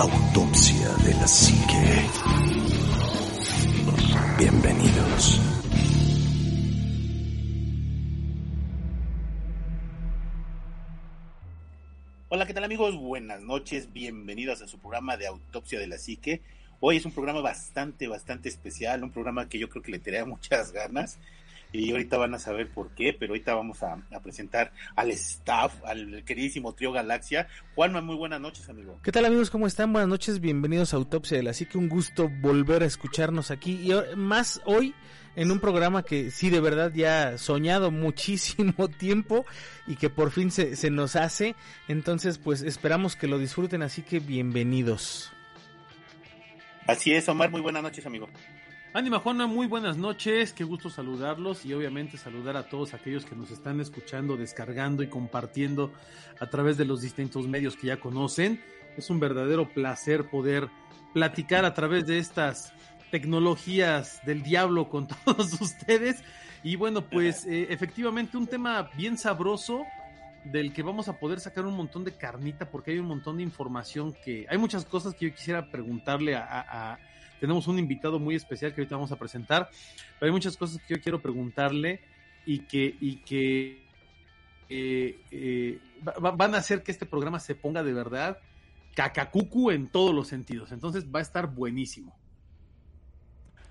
Autopsia de la Psique. Bienvenidos. Hola, ¿qué tal amigos? Buenas noches, bienvenidos a su programa de Autopsia de la Psique. Hoy es un programa bastante, bastante especial, un programa que yo creo que le tenía muchas ganas y ahorita van a saber por qué, pero ahorita vamos a, presentar al staff, al queridísimo Trio Galaxia. Juanma, muy buenas noches, amigo. ¿Qué tal, amigos? ¿Cómo están? Buenas noches, bienvenidos a Autopsia de la Psique. Un gusto volver a escucharnos aquí y más hoy en un programa que sí, de verdad, ya soñado muchísimo tiempo y que por fin se, se nos hace. Entonces, pues esperamos que lo disfruten, así que bienvenidos. Así es, Omar, muy buenas noches, amigo. Ánima Juana, muy buenas noches, qué gusto saludarlos y obviamente saludar a todos aquellos que nos están escuchando, descargando y compartiendo a través de los distintos medios que ya conocen. Es un verdadero placer poder platicar a través de estas tecnologías del diablo con todos ustedes. Y bueno, pues eh, efectivamente un tema bien sabroso del que vamos a poder sacar un montón de carnita porque hay un montón de información que hay muchas cosas que yo quisiera preguntarle a tenemos un invitado muy especial que ahorita vamos a presentar. Pero hay muchas cosas que yo quiero preguntarle y que, y que eh, eh, van a hacer que este programa se ponga de verdad cacacucu en todos los sentidos. Entonces va a estar buenísimo.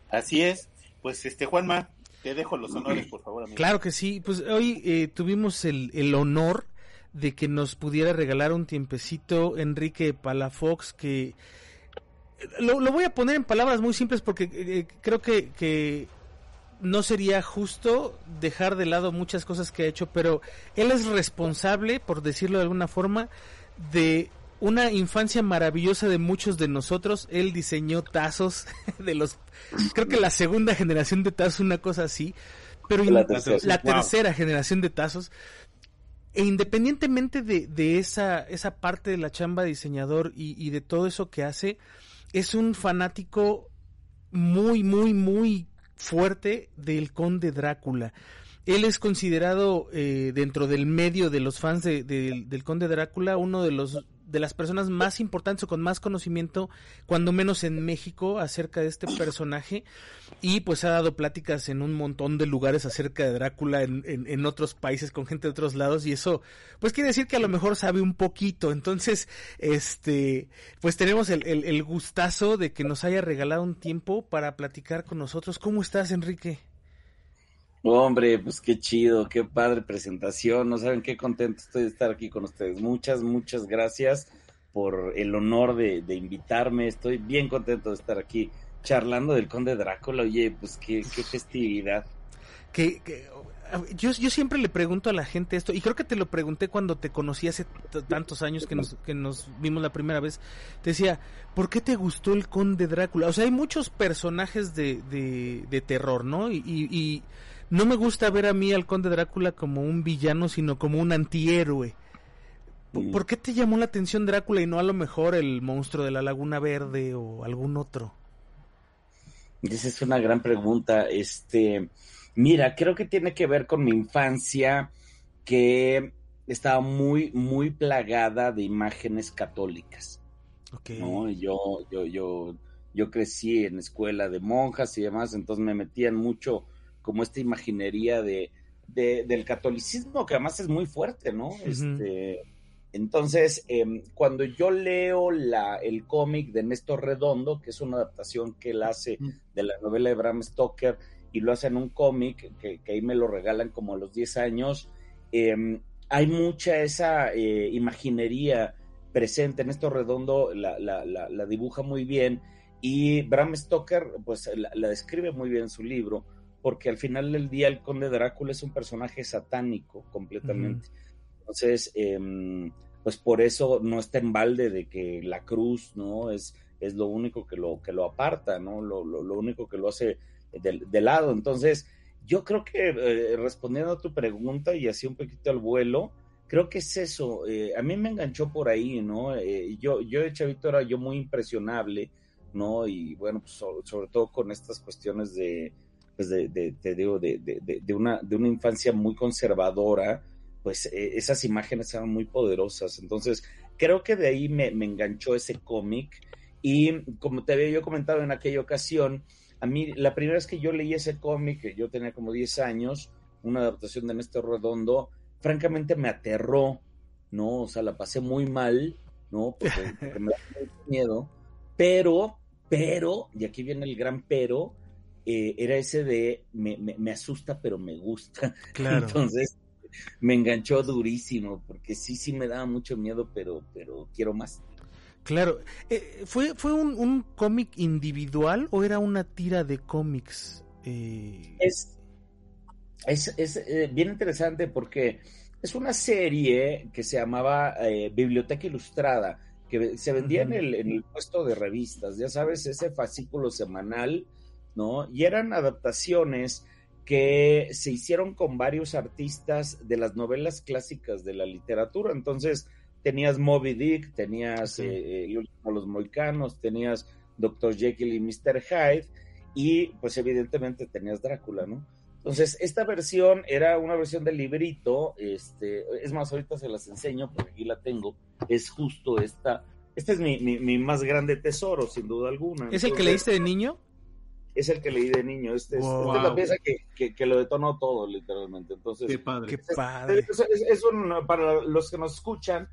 Así es. Pues este Juanma, te dejo los honores, por favor. Amigo. Claro que sí. Pues hoy eh, tuvimos el, el honor de que nos pudiera regalar un tiempecito Enrique Palafox que lo, voy a poner en palabras muy simples porque eh, creo que, no sería justo dejar de lado muchas cosas que ha hecho, pero él es responsable, por decirlo de alguna forma, de una infancia maravillosa de muchos de nosotros. Él diseñó tazos de los, creo que la segunda generación de tazos, una cosa así, pero la, tercera, generación de tazos. E independientemente de, de esa, esa parte de la chamba diseñador y, y de todo eso que hace, es un fanático muy, muy, muy fuerte del conde Drácula. Él es considerado eh, dentro del medio de los fans de, del conde Drácula uno de los de las personas más importantes o con más conocimiento, cuando menos en México, acerca de este personaje. Y pues ha dado pláticas en un montón de lugares acerca de Drácula en, en, otros países con gente de otros lados. Y eso, pues quiere decir que a lo mejor sabe un poquito. Entonces, este, pues tenemos el, el, el gustazo de que nos haya regalado un tiempo para platicar con nosotros. ¿Cómo estás, Enrique? Hombre, pues qué chido, qué padre presentación. No saben qué contento estoy de estar aquí con ustedes. Muchas, muchas gracias por el honor de, invitarme. Estoy bien contento de estar aquí charlando del Conde Drácula. Oye, pues qué, qué festividad. Que, yo, yo siempre le pregunto a la gente esto, y creo que te lo pregunté cuando te conocí hace tantos años que nos, que nos vimos la primera vez. Te decía, ¿por qué te gustó el Conde Drácula? O sea, hay muchos personajes de, de, de terror, ¿no? y, y no me gusta ver a mí al conde Drácula como un villano, sino como un antihéroe. Mm. ¿Por qué te llamó la atención Drácula y no a lo mejor el monstruo de la Laguna Verde o algún otro? Esa es una gran pregunta. Este, mira, creo que tiene que ver con mi infancia que estaba muy, muy plagada de imágenes católicas. Okay. ¿no? Yo, yo, yo, yo crecí en escuela de monjas y demás, entonces me metían mucho como esta imaginería de, del catolicismo, que además es muy fuerte, ¿no? este, entonces, em, cuando yo leo la, el cómic de Néstor Redondo, que es una adaptación que él hace de la novela de Bram Stoker, y lo hace en un cómic, que, ahí me lo regalan como a los 10 años, em, hay mucha esa eh, imaginería presente. Néstor Redondo la, la, la, dibuja muy bien y Bram Stoker pues la, describe muy bien en su libro porque al final del día el conde Drácula es un personaje satánico completamente. Entonces, em, pues por eso no está en balde de que la cruz, ¿no? Es, es lo único que lo, que lo aparta, ¿no? Lo, único que lo hace de, lado. Entonces, yo creo que eh, respondiendo a tu pregunta y así un poquito al vuelo, creo que es eso. Eh, a mí me enganchó por ahí, ¿no? Eh, yo, yo de chavito era yo muy impresionable, ¿no? Y bueno, pues sobre todo con estas cuestiones de pues de, te digo, de, de, una, de una infancia muy conservadora, pues eh, esas imágenes eran muy poderosas. Entonces, creo que de ahí me, me enganchó ese cómic y como te había yo comentado en aquella ocasión, a mí la primera vez que yo leí ese cómic, yo tenía como 10 años, una adaptación de Néstor Redondo, francamente me aterró, ¿no? O sea, la pasé muy mal, ¿no? Porque, me da miedo, pero, pero, y aquí viene el gran pero, eh, era ese de me, me, asusta, pero me gusta. Claro. Entonces, me enganchó durísimo, porque sí, sí me daba mucho miedo, pero, pero quiero más. Claro. Eh, ¿Fue, fue un, cómic individual o era una tira de cómics? Eh... Es, es, es eh, bien interesante porque es una serie que se llamaba eh, Biblioteca Ilustrada, que se vendía en, el, en el puesto de revistas, ya sabes, ese fascículo semanal, ¿no? Y eran adaptaciones que se hicieron con varios artistas de las novelas clásicas de la literatura. Entonces, tenías Moby Dick, tenías eh, Los Moicanos, tenías Dr. Jekyll y Mr. Hyde, y pues evidentemente tenías Drácula, ¿no? Entonces, esta versión era una versión del librito, este, es más, ahorita se las enseño porque aquí la tengo, es justo esta, este es mi, mi, más grande tesoro, sin duda alguna. ¿Es el que leíste de niño? Es el que leí de niño, este, es, la pieza que, que, lo detonó todo, literalmente. Entonces, qué padre. Qué padre. Es, un, para los que nos escuchan,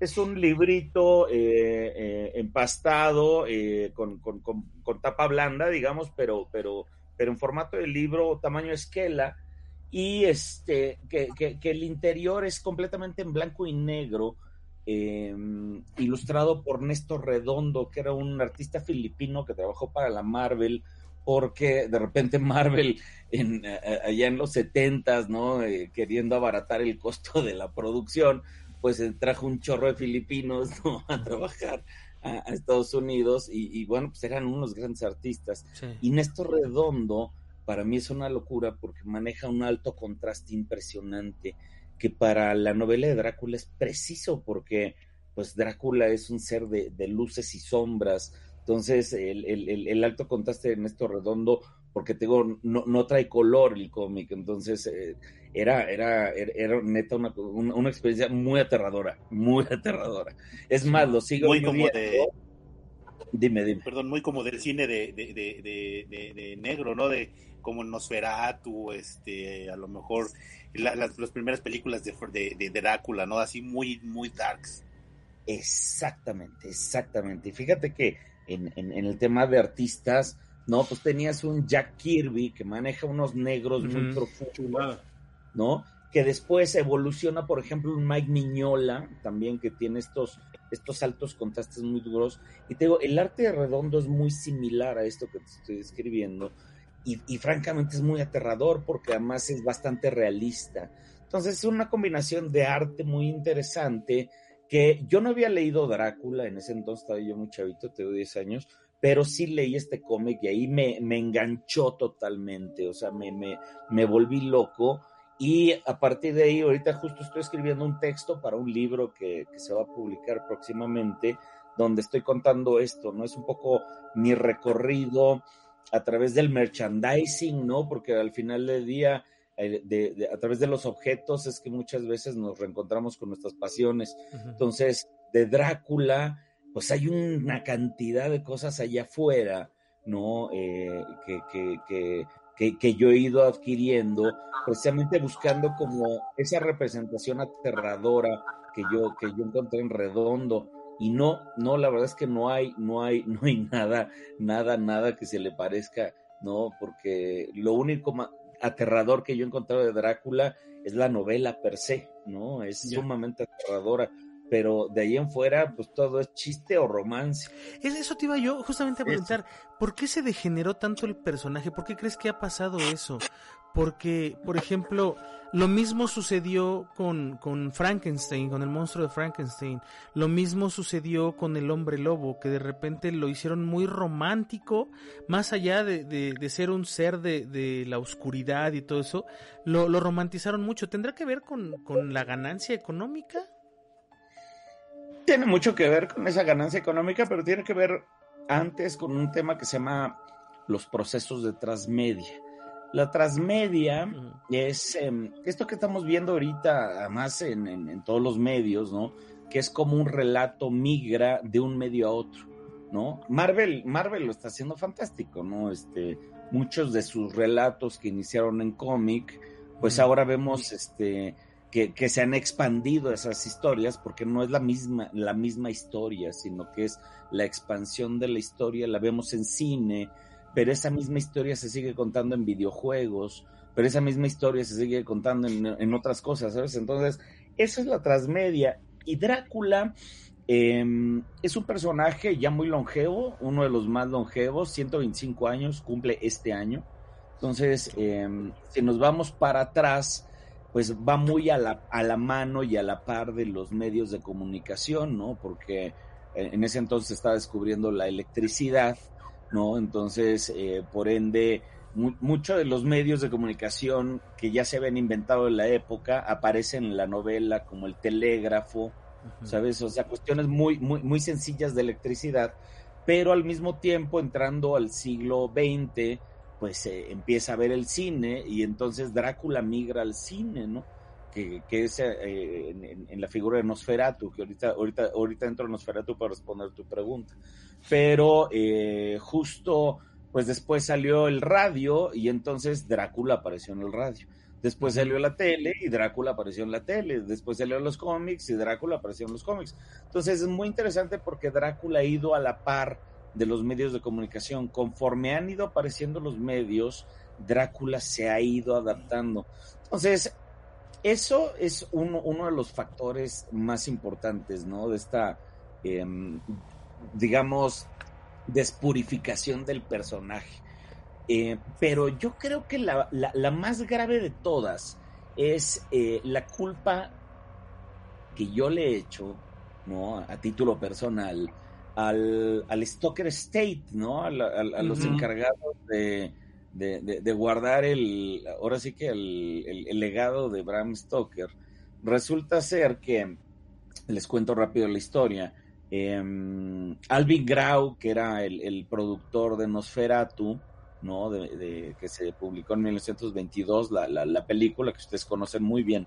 es un librito eh, eh, empastado eh, con, con, con, tapa blanda, digamos, pero, pero, pero en formato de libro tamaño esquela y este que, que, el interior es completamente en blanco y negro, em, ilustrado por Néstor Redondo, que era un artista filipino que trabajó para la Marvel, porque de repente Marvel en, allá en los setentas, ¿no? queriendo abaratar el costo de la producción, pues trajo un chorro de filipinos a trabajar a, Estados Unidos y, bueno, pues eran unos grandes artistas. Y Néstor Redondo, para mí es una locura porque maneja un alto contraste impresionante que para la novela de Drácula es preciso porque pues Drácula es un ser de, luces y sombras. Entonces, el, el, alto contraste de Néstor Redondo porque tengo, no, no trae color el cómic, entonces eh, era, era, era, neta una, una, experiencia muy aterradora, muy aterradora. Es más, lo sigo muy como de, dime, dime. Perdón, muy como del cine de, de, de, de negro, ¿no? De como Nosferatu, este, a lo mejor las, las, primeras películas de, de, Drácula, ¿no? Así muy, muy darks. Exactamente, exactamente. Y fíjate que en, en, en el tema de artistas, ¿no? Pues tenías un Jack Kirby que maneja unos negros muy profundos, ¿no? Que después evoluciona, por ejemplo, un Mike Miñola, también que tiene estos, estos altos contrastes muy duros. Y te digo, el arte de redondo es muy similar a esto que te estoy describiendo. Y, y francamente es muy aterrador porque además es bastante realista. Entonces es una combinación de arte muy interesante que yo no había leído Drácula, en ese entonces estaba yo muy chavito, tengo 10 años, pero sí leí este cómic y ahí me, me, enganchó totalmente, o sea, me, me, me, volví loco y a partir de ahí, ahorita justo estoy escribiendo un texto para un libro que, que, se va a publicar próximamente, donde estoy contando esto, ¿no? Es un poco mi recorrido a través del merchandising, ¿no? Porque al final del día... De, a través de los objetos es que muchas veces nos reencontramos con nuestras pasiones. Entonces, de Drácula, pues hay una cantidad de cosas allá afuera, ¿no? Eh, que, que, que, que, yo he ido adquiriendo, precisamente buscando como esa representación aterradora que yo, que yo encontré en redondo. Y no, no, la verdad es que no hay, no hay, no hay nada, nada, nada que se le parezca, ¿no? Porque lo único aterrador que yo he encontrado de Drácula es la novela per se, ¿no? Es sumamente aterradora pero de ahí en fuera, pues todo es chiste o romance. Eso te iba yo justamente a preguntar, ¿por qué se degeneró tanto el personaje? ¿Por qué crees que ha pasado eso? Porque, por ejemplo, lo mismo sucedió con, con Frankenstein, con el monstruo de Frankenstein. Lo mismo sucedió con el hombre lobo, que de repente lo hicieron muy romántico, más allá de, de, ser un ser de, de, la oscuridad y todo eso, lo, lo romantizaron mucho. ¿Tendrá que ver con, con la ganancia económica? Tiene mucho que ver con esa ganancia económica, pero tiene que ver antes con un tema que se llama los procesos de transmedia. La transmedia es em, esto que estamos viendo ahorita, además en, todos los medios, ¿no? que es como un relato migra de un medio a otro, ¿no? Marvel, Marvel lo está haciendo fantástico, ¿no? Este, muchos de sus relatos que iniciaron en cómic, pues ahora vemos este que, se han expandido esas historias porque no es la misma, la misma historia, sino que es la expansión de la historia, la vemos en cine, pero esa misma historia se sigue contando en videojuegos, pero esa misma historia se sigue contando en, en otras cosas, ¿sabes? Entonces, eso es la transmedia. Y Drácula eh, es un personaje ya muy longevo, uno de los más longevos, 125 años, cumple este año. Entonces, eh, si nos vamos para atrás, pues va muy a la, a la mano y a la par de los medios de comunicación, ¿no? Porque en ese entonces se estaba descubriendo la electricidad, ¿no? Entonces, eh, por ende, muchos de los medios de comunicación que ya se habían inventado en la época aparecen en la novela, como el telégrafo. ¿sabes? O sea, cuestiones muy, muy, muy sencillas de electricidad, pero al mismo tiempo, entrando al siglo XX, pues eh, empieza a ver el cine y entonces Drácula migra al cine, ¿no? Que, que es eh, en, la figura de Nosferatu, que ahorita, ahorita, ahorita entro en Nosferatu para responder tu pregunta. Pero eh, justo, pues después salió el radio y entonces Drácula apareció en el radio. Después salió la tele y Drácula apareció en la tele. Después salió los cómics y Drácula apareció en los cómics. Entonces es muy interesante porque Drácula ha ido a la par de los medios de comunicación. Conforme han ido apareciendo los medios, Drácula se ha ido adaptando. Entonces, eso es uno, de los factores más importantes, ¿no? De esta, eh, digamos, despurificación del personaje. Eh, pero yo creo que la, la, la, más grave de todas es eh, la culpa que yo le he hecho, ¿no? A título personal, al, al Stoker State, ¿no? A, la, a, a los uh -huh. encargados de, de, de, de, guardar el, ahora sí que el, el, el, legado de Bram Stoker. Resulta ser que, les cuento rápido la historia, eh, Alvin Grau, que era el, el productor de Nosferatu, ¿no? De, de, que se publicó en 1922, la, la, la, película que ustedes conocen muy bien,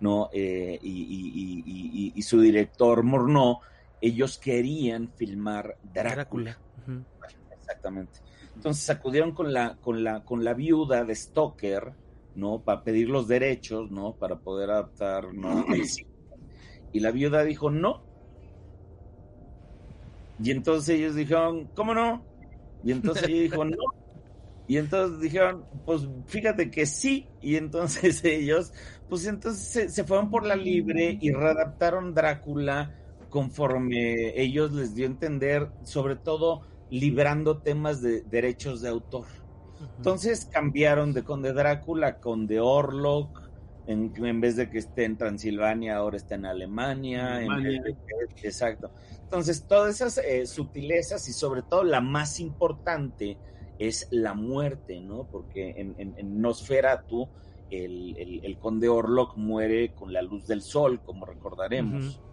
¿no? Eh, y, y, y, y, su director Morneau, ellos querían filmar Drácula. Drácula. Uh -huh. Exactamente. Entonces acudieron con la, con la, con la viuda de Stoker, ¿no? Para pedir los derechos, ¿no? Para poder adaptar, ¿no? Y la viuda dijo, no. Y entonces ellos dijeron, ¿cómo no? Y entonces ella dijo, no. Y entonces dijeron, pues fíjate que sí. Y entonces ellos, pues entonces se, se fueron por la libre y readaptaron Drácula conforme ellos les dio a entender, sobre todo librando temas de derechos de autor. Uh -huh. Entonces cambiaron de Conde Drácula con de Orlok, en, en, vez de que esté en Transilvania, ahora está en Alemania. Alemania. En que, exacto. Entonces, todas esas eh, sutilezas y sobre todo la más importante es la muerte, ¿no? Porque en, en, en Nosferatu, el, el, el, conde Orlok muere con la luz del sol, como recordaremos. Uh -huh.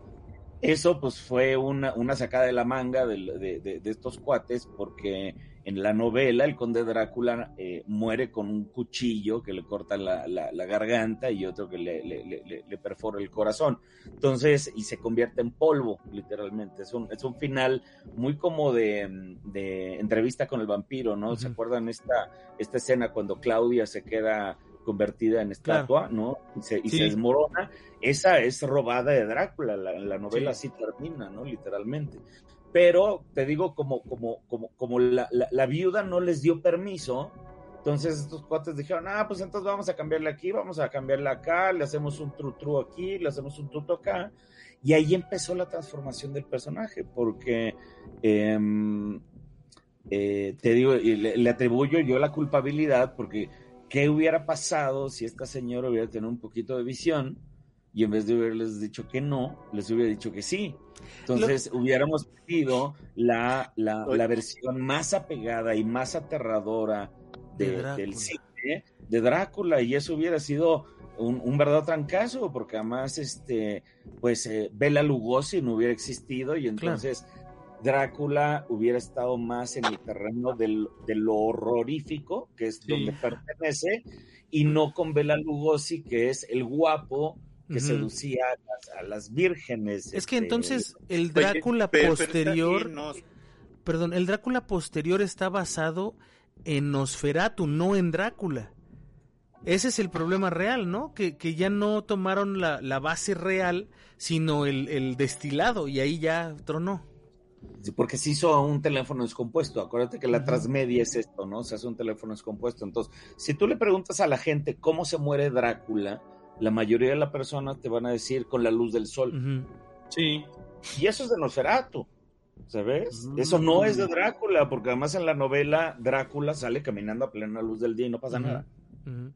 Eso pues fue una, una, sacada de la manga de, de, de, de, estos cuates porque en la novela el conde Drácula eh, muere con un cuchillo que le corta la, la, la garganta y otro que le, le, le, perfora el corazón. Entonces, y se convierte en polvo, literalmente. Es un, es un final muy como de, entrevista con el vampiro, ¿no? Uh -huh. ¿Se acuerdan esta, esta escena cuando Claudia se queda convertida en estatua, claro. ¿no? Y, se, y sí. se, desmorona. Esa es robada de Drácula, la, la novela sí. así termina, ¿no? Literalmente. Pero te digo, como, como, como, como la, la, la, viuda no les dio permiso, entonces estos cuates dijeron, ah, pues entonces vamos a cambiarle aquí, vamos a cambiarle acá, le hacemos un tru tru aquí, le hacemos un truto acá. Y ahí empezó la transformación del personaje, porque eh, eh, te digo, le, le atribuyo yo la culpabilidad, porque ¿Qué hubiera pasado si esta señora hubiera tenido un poquito de visión y en vez de haberles dicho que no, les hubiera dicho que sí? Entonces Lo... hubiéramos pedido la, la, la, versión más apegada y más aterradora de, de del cine de Drácula y eso hubiera sido un, un verdadero trancazo porque además este pues eh, Bela Lugosi no hubiera existido y entonces claro Drácula hubiera estado más en el terreno del, de lo horrorífico, que es sí. donde pertenece, y no con Bela Lugosi, que es el guapo que seducía a las, vírgenes. Es que este, entonces el Drácula posterior, perdón, el Drácula posterior está basado en Nosferatu, no en Drácula. Ese es el problema real, ¿no? Que, que ya no tomaron la, la base real, sino el, el, destilado, y ahí ya tronó. Porque se hizo un teléfono descompuesto. Acuérdate que la transmedia es esto, ¿no? Se hace un teléfono descompuesto. Entonces, si tú le preguntas a la gente cómo se muere Drácula, la mayoría de las personas te van a decir con la luz del sol. Sí. Y eso es de Nosferatu, ¿sabes? Mm. Eso no es de Drácula, porque además en la novela Drácula sale caminando a plena luz del día y no pasa nada.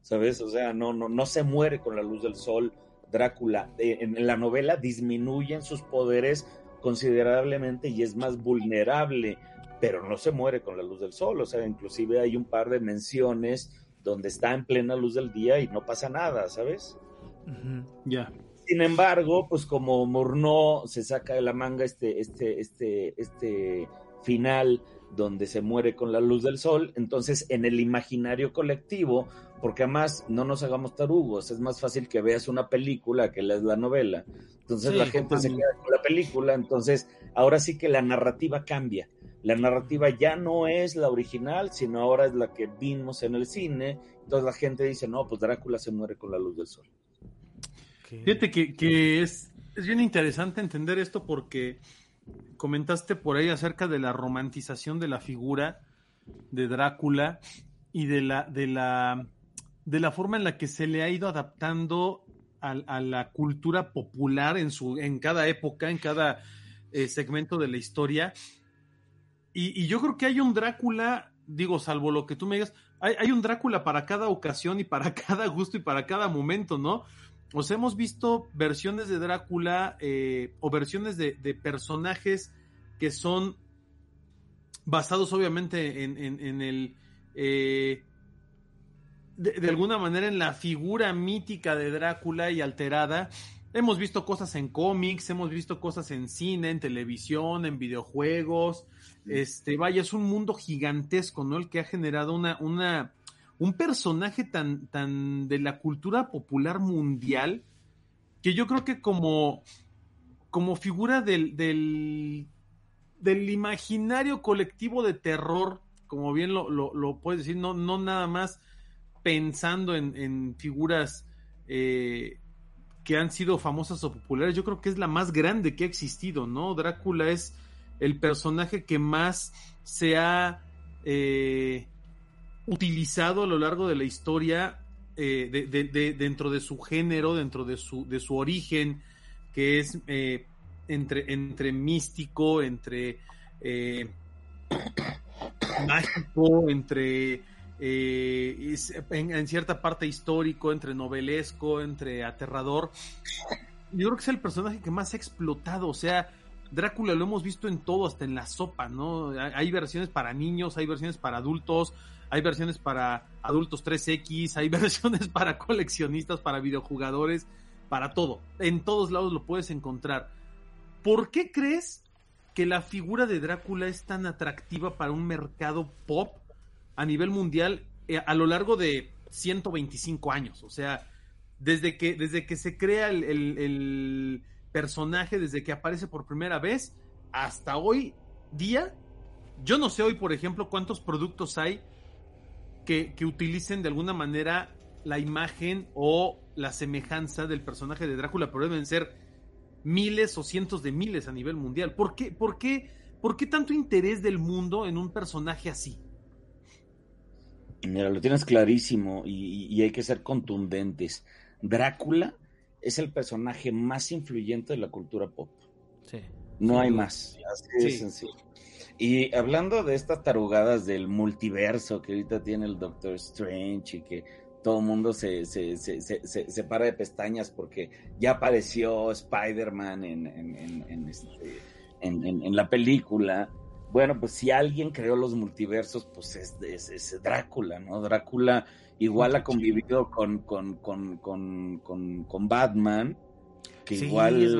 ¿Sabes? O sea, no, no, no se muere con la luz del sol. Drácula, eh, en la novela disminuyen sus poderes considerablemente y es más vulnerable, pero no se muere con la luz del sol. O sea, inclusive hay un par de menciones donde está en plena luz del día y no pasa nada, ¿sabes? Ya. Sin embargo, pues como Murnau se saca de la manga este, este, este, este final donde se muere con la luz del sol, entonces en el imaginario colectivo, porque además no nos hagamos tarugos, es más fácil que veas una película que leas la novela. Entonces la gente se queda con la película, entonces ahora sí que la narrativa cambia. La narrativa ya no es la original, sino ahora es la que vimos en el cine. Entonces la gente dice, no, pues Drácula se muere con la luz del sol. Fíjate que, es, es, bien interesante entender esto porque comentaste por ahí acerca de la romantización de la figura de Drácula y de la, de la, de la forma en la que se le ha ido adaptando a, la cultura popular en, su, en cada época, en cada eh, segmento de la historia. Y, yo creo que hay un Drácula, digo, salvo lo que tú me digas, hay, hay, un Drácula para cada ocasión y para cada gusto y para cada momento, ¿no? O sea, hemos visto versiones de Drácula eh, o versiones de, personajes que son basados obviamente en, el... Eh, de, alguna manera en la figura mítica de Drácula y alterada. Hemos visto cosas en cómics, hemos visto cosas en cine, en televisión, en videojuegos. Este, vaya, es un mundo gigantesco, ¿no? El que ha generado una, una, un personaje tan, tan de la cultura popular mundial que yo creo que como, como figura del, del, imaginario colectivo de terror, como bien lo, lo, puedes decir, no, no nada más pensando en, en figuras eh, que han sido famosas o populares, yo creo que es la más grande que ha existido, ¿no? Drácula es el personaje que más se ha eh, utilizado a lo largo de la historia eh, de, dentro de su género, dentro de su, de su origen, que es eh, entre, entre místico, entre eh, mágico, entre en, cierta parte histórico, entre novelesco, entre aterrador. Yo creo que es el personaje que más ha explotado, o sea, Drácula lo hemos visto en todo, hasta en la sopa, ¿no? Hay versiones para niños, hay versiones para adultos, hay versiones para adultos 3X, hay versiones para coleccionistas, para videojugadores, para todo. En todos lados lo puedes encontrar. ¿Por qué crees que la figura de Drácula es tan atractiva para un mercado pop a nivel mundial eh, a lo largo de 125 años? O sea, desde que, desde que se crea el personaje, desde que aparece por primera vez, hasta hoy día, yo no sé hoy, por ejemplo, cuántos productos hay que, utilicen de alguna manera la imagen o la semejanza del personaje de Drácula, pero deben ser miles o cientos de miles a nivel mundial. ¿Por qué, por qué, por qué tanto interés del mundo en un personaje así? Mira, lo tienes clarísimo y, hay que ser contundentes. Drácula es el personaje más influyente de la cultura pop. Sí. No hay más. Así de sencillo. Y hablando de estas tarugadas del multiverso que ahorita tiene el Doctor Strange y que todo el mundo se, se, se, se, para de pestañas porque ya apareció Spider-Man en, en, en, este, en, la película. Bueno, pues si alguien creó los multiversos, pues es, es, Drácula, ¿no? Drácula igual ha convivido con, con, con, con, con Batman, que igual es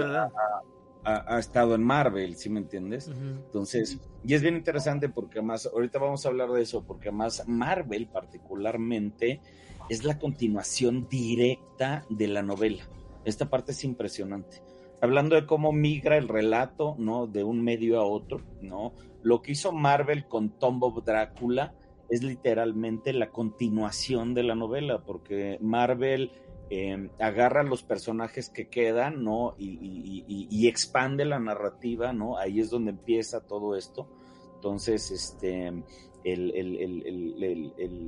ha, estado en Marvel, ¿sí me entiendes? Entonces, y es bien interesante porque más, ahorita vamos a hablar de eso, porque más Marvel particularmente es la continuación directa de la novela. Esta parte es impresionante. Hablando de cómo migra el relato, ¿no? De un medio a otro, ¿no? Lo que hizo Marvel con Tomb of Drácula es literalmente la continuación de la novela, porque Marvel eh, agarra los personajes que quedan, ¿no? Y, expande la narrativa, ¿no? Ahí es donde empieza todo esto. Entonces, este, el,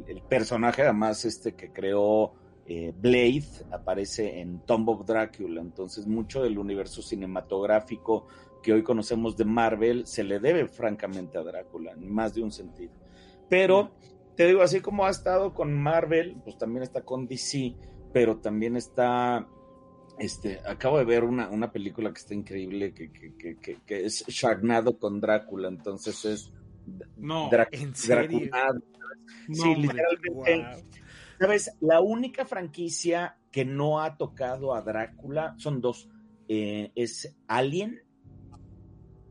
el personaje además este que creó eh, Blade aparece en Tomb of Dracula, entonces mucho del universo cinematográfico que hoy conocemos de Marvel se le debe francamente a Drácula, en más de un sentido. Pero te digo, así como ha estado con Marvel, pues también está con DC, pero también está este, acabo de ver una, una película que está increíble, que, que, que, que, es Sharknado con Drácula, entonces es... No, ¿en serio? sí, literalmente... ¿Sabes? La única franquicia que no ha tocado a Drácula son dos. Eh, es Alien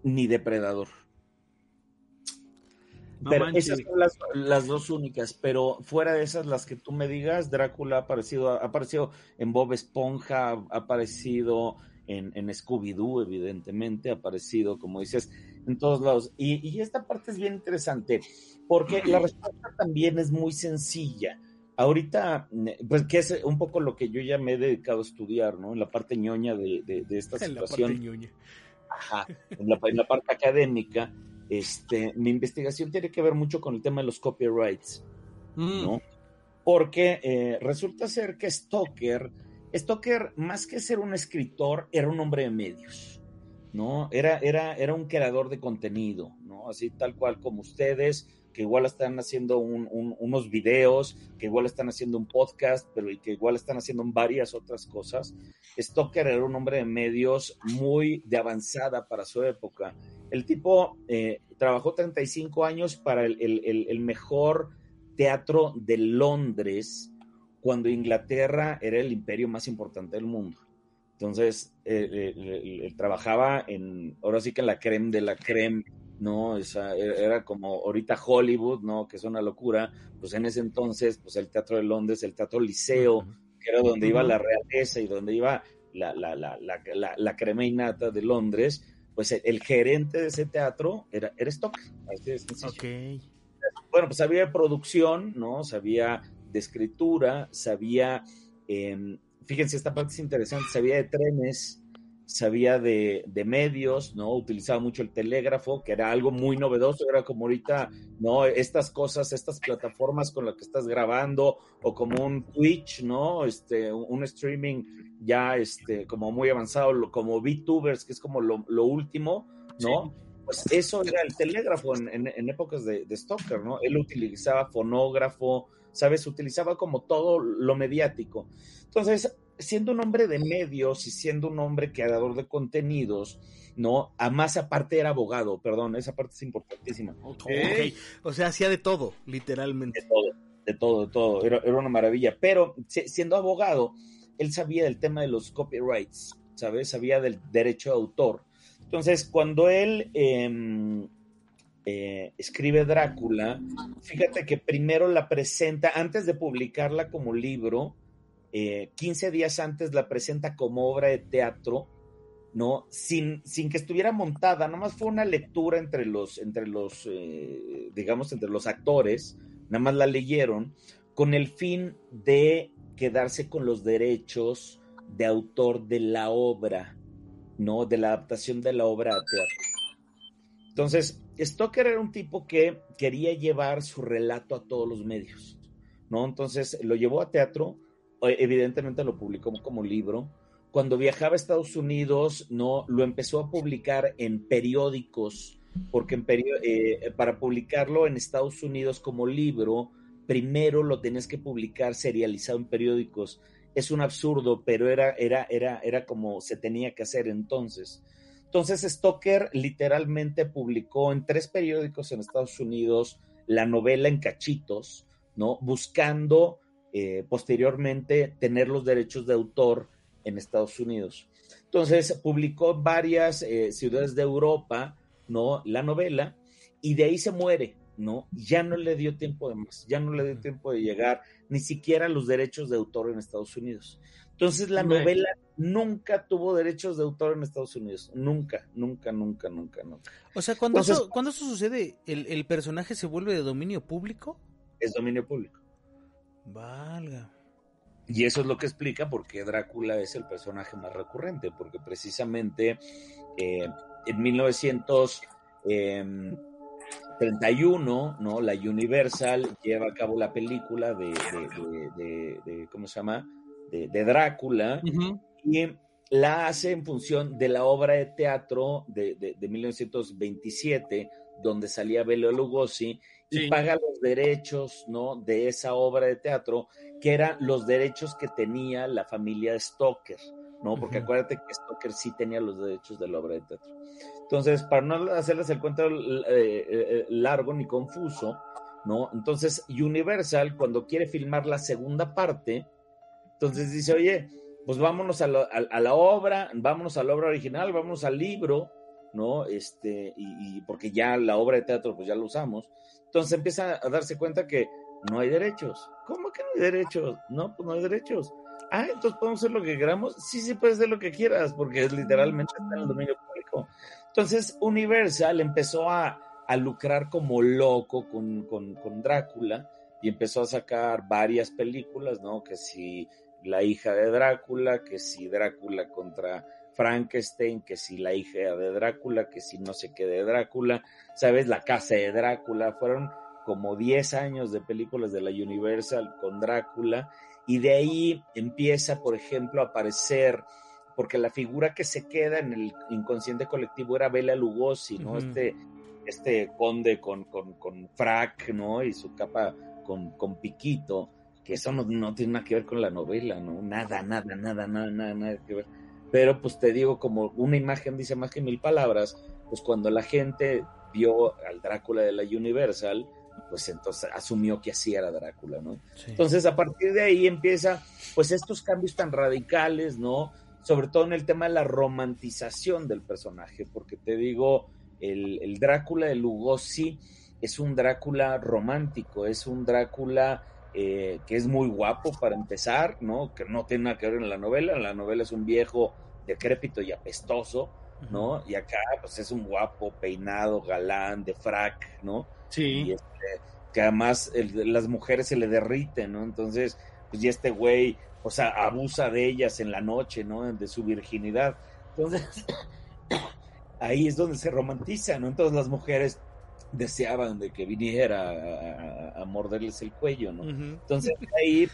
ni Depredador. Pero esas son las, dos únicas, pero fuera de esas, las que tú me digas, Drácula ha aparecido, ha aparecido en Bob Esponja, ha aparecido en, en Scooby-Doo, evidentemente, ha aparecido, como dices, en todos lados. Y, y esta parte es bien interesante, porque la respuesta también es muy sencilla ahorita, pues que es un poco lo que yo ya me he dedicado a estudiar, ¿no? En la parte ñoña de, de, esta situación. En la parte Ajá, en la, parte académica, este, mi investigación tiene que ver mucho con el tema de los copyrights, mm. ¿no? Porque eh, resulta ser que Stoker, Stoker, más que ser un escritor, era un hombre de medios, ¿no? Era, era, era un creador de contenido, ¿no? Así tal cual como ustedes, que igual están haciendo unos videos, que igual están haciendo un podcast, pero que igual están haciendo varias otras cosas. Stoker era un hombre de medios muy de avanzada para su época. El tipo eh, trabajó 35 años para el, mejor teatro de Londres, cuando Inglaterra era el imperio más importante del mundo. Entonces, eh, eh, trabajaba en, ahora sí que en la creme de la creme ¿no? Esa, e, era como ahorita Hollywood, ¿no? Que es una locura, pues en ese entonces, pues el Teatro de Londres, el Teatro Liceo, que era donde iba la realeza y donde iba la, la, la, la, la crema innata de Londres, pues el, gerente de ese teatro era, era Stock. Bueno, pues sabía de producción, ¿no? Sabía de escritura, sabía, eh, fíjense, esta parte es interesante, sabía de trenes, sabía de, medios, ¿no? Utilizaba mucho el telégrafo, que era algo muy novedoso, era como ahorita, ¿no? Estas cosas, estas plataformas con las que estás grabando, o como un Twitch, ¿no? Este, un streaming ya, este, como muy avanzado, como VTubers, que es como lo, último, ¿no? Pues eso era el telégrafo en, épocas de, de Stoker, ¿no? Él utilizaba fonógrafo, ¿sabes? Utilizaba como todo lo mediático. Entonces, siendo un hombre de medios y siendo un hombre creador de contenidos, ¿no? Además, aparte era abogado, perdón, esa parte es importantísima. O sea, hacía de todo, literalmente. De todo, de todo, de todo. Era, una maravilla. Pero siendo abogado, él sabía del tema de los copyrights, ¿sabes? Sabía del derecho de autor. Entonces, cuando él em, eh, escribe Drácula, fíjate que primero la presenta, antes de publicarla como libro, 15 eh, días antes la presenta como obra de teatro, ¿no? Sin, sin que estuviera montada, nomás fue una lectura entre los, entre los eh, digamos, entre los actores, nada más la leyeron, con el fin de quedarse con los derechos de autor de la obra, ¿no? De la adaptación de la obra a teatro. Entonces, Stoker era un tipo que quería llevar su relato a todos los medios, ¿no? Entonces lo llevó a teatro, evidentemente lo publicó como libro. Cuando viajaba a Estados Unidos, no lo empezó a publicar en periódicos, porque en eh, para publicarlo en Estados Unidos como libro, primero lo tenías que publicar serializado en periódicos. Es un absurdo, pero era, era, era, era como se tenía que hacer entonces. Entonces, Stoker literalmente publicó en tres periódicos en Estados Unidos la novela en cachitos, ¿no? Buscando eh, posteriormente tener los derechos de autor en Estados Unidos. Entonces publicó en varias eh, ciudades de Europa, ¿no? La novela y de ahí se muere, ¿no? Ya no le dio tiempo de más, ya no le dio tiempo de llegar ni siquiera a los derechos de autor en Estados Unidos. Entonces la novela nunca tuvo derechos de autor en Estados Unidos, nunca, nunca, nunca, nunca, nunca. O sea, cuando, eso, cuando eso sucede, ¿el, ¿el, personaje se vuelve de dominio público? Es dominio público. Valga. Y eso es lo que explica por qué Drácula es el personaje más recurrente, porque precisamente eh, en 1931, ¿no? La Universal lleva a cabo la película de, de, ¿cómo se llama? De, Drácula, y la hace en función de la obra de teatro de, 1927, donde salía Belo Lugosi, y paga los derechos, ¿no? De esa obra de teatro, que eran los derechos que tenía la familia Stoker, ¿no? Porque acuérdate que Stoker sí tenía los derechos de la obra de teatro. Entonces, para no hacerles el cuento eh, eh, largo ni confuso, ¿no? Entonces, Universal, cuando quiere filmar la segunda parte, entonces dice, oye, pues vámonos a la, obra, vámonos a la obra original, vámonos al libro, ¿no? Este, y, porque ya la obra de teatro, pues ya lo usamos. Entonces empieza a darse cuenta que no hay derechos. ¿Cómo que no hay derechos? No, pues no hay derechos. Ah, entonces podemos hacer lo que queramos. Sí, sí, puedes hacer lo que quieras, porque es literalmente está en el dominio público. Entonces, Universal empezó a, a lucrar como loco con, con, con, Drácula y empezó a sacar varias películas, ¿no? Que si la hija de Drácula, que si Drácula contra Frankenstein, que si la hija de Drácula, que si no sé qué de Drácula, ¿sabes? La casa de Drácula, fueron como 10 años de películas de la Universal con Drácula y de ahí empieza, por ejemplo, a aparecer, porque la figura que se queda en el inconsciente colectivo era Bela Lugosi, ¿no? Este, este conde con, con, con, frac, ¿no? Y su capa con, con piquito, que eso no, no tiene nada que ver con la novela, ¿no? Nada, nada, nada, nada, nada, nada que ver pero pues te digo, como una imagen dice más que mil palabras, pues cuando la gente vio al Drácula de la Universal, pues entonces asumió que así era Drácula, ¿no? Entonces a partir de ahí empieza pues estos cambios tan radicales, ¿no? Sobre todo en el tema de la romantización del personaje, porque te digo, el, Drácula de Lugosi es un Drácula romántico, es un Drácula eh, que es muy guapo para empezar, ¿no? Que no tiene nada que ver en la novela. La novela es un viejo decrépito y apestoso, ¿no? Y acá, pues es un guapo, peinado, galán, de frac, ¿no? Sí. Y este, que además las mujeres se le derriten, ¿no? Entonces, pues ya este güey, o sea, abusa de ellas en la noche, ¿no? De su virginidad. Entonces, ahí es donde se romantiza, ¿no? Entonces las mujeres deseaban de que viniera a, morderles el cuello, ¿no? Entonces ahí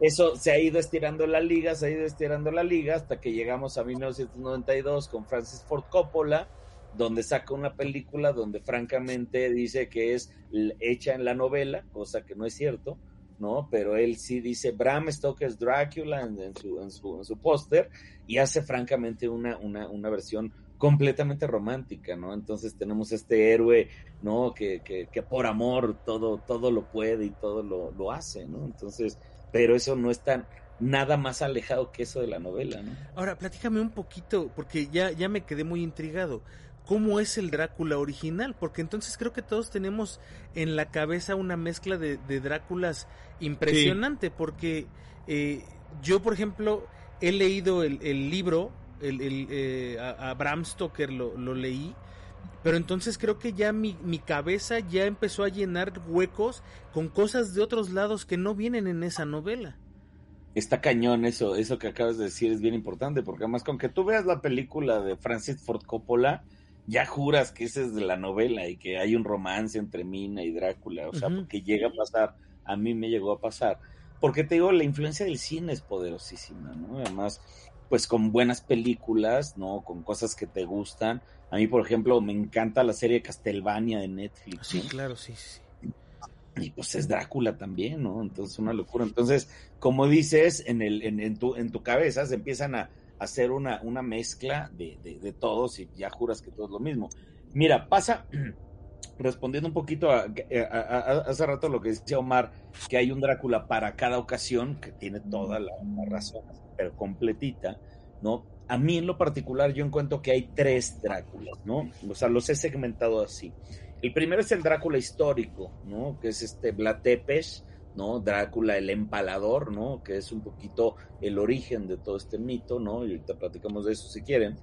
eso se ha ido estirando la liga, se ha ido estirando la liga hasta que llegamos a 1992 con Francis Ford Coppola, donde saca una película donde francamente dice que es hecha en la novela, cosa que no es cierto, ¿no? Pero él sí dice Bram Stoker's Drácula en, su, en su, en su póster y hace francamente una, una, una versión completamente romántica, ¿no? Entonces tenemos este héroe, ¿no? Que, que, que por amor todo, todo lo puede y todo lo, lo, hace, ¿no? Entonces, pero eso no es tan nada más alejado que eso de la novela, ¿no? Ahora, platícame un poquito, porque ya, ya me quedé muy intrigado. ¿Cómo es el Drácula original? Porque entonces creo que todos tenemos en la cabeza una mezcla de, de Dráculas impresionante, porque eh, yo, por ejemplo, he leído el, el libro el, el eh, a, Bram Stoker lo, lo, leí, pero entonces creo que ya mi, mi, cabeza ya empezó a llenar huecos con cosas de otros lados que no vienen en esa novela. Está cañón eso, eso que acabas de decir es bien importante, porque además con que tú veas la película de Francis Ford Coppola, ya juras que esa es de la novela y que hay un romance entre Mina y Drácula, o sea, porque llega a pasar, a mí me llegó a pasar, porque te digo, la influencia del cine es poderosísima, ¿no? Además, pues con buenas películas, ¿no? Con cosas que te gustan. A mí, por ejemplo, me encanta la serie Castlevania de Netflix. Sí, claro, sí, sí. Y pues es Drácula también, ¿no? Entonces, una locura. Entonces, como dices, en, el, en, en, tu, en tu cabeza se empiezan a, hacer una, una mezcla de, de, todos y ya juras que todo es lo mismo. Mira, pasa, respondiendo un poquito a, hace rato lo que decía Omar, que hay un Drácula para cada ocasión, que tiene toda la, la razón pero completita, ¿no? A mí en lo particular yo encuentro que hay tres Dráculas, ¿no? O sea, los he segmentado así. El primero es el Drácula histórico, ¿no? Que es este Vlad Tepes, ¿no? Drácula el empalador, ¿no? Que es un poquito el origen de todo este mito, ¿no? Y ahorita platicamos de eso si quieren.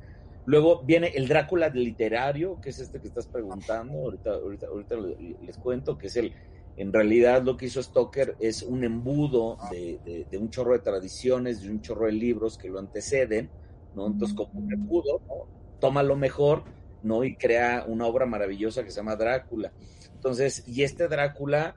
Luego viene el Drácula literario, que es este que estás preguntando, ahorita, ahorita, ahorita les cuento, que es el, en realidad lo que hizo Stoker es un embudo de, de, un chorro de tradiciones, de un chorro de libros que lo anteceden, ¿no? Entonces, como que pudo, ¿no? toma lo mejor, ¿no? Y crea una obra maravillosa que se llama Drácula. Entonces, y este Drácula,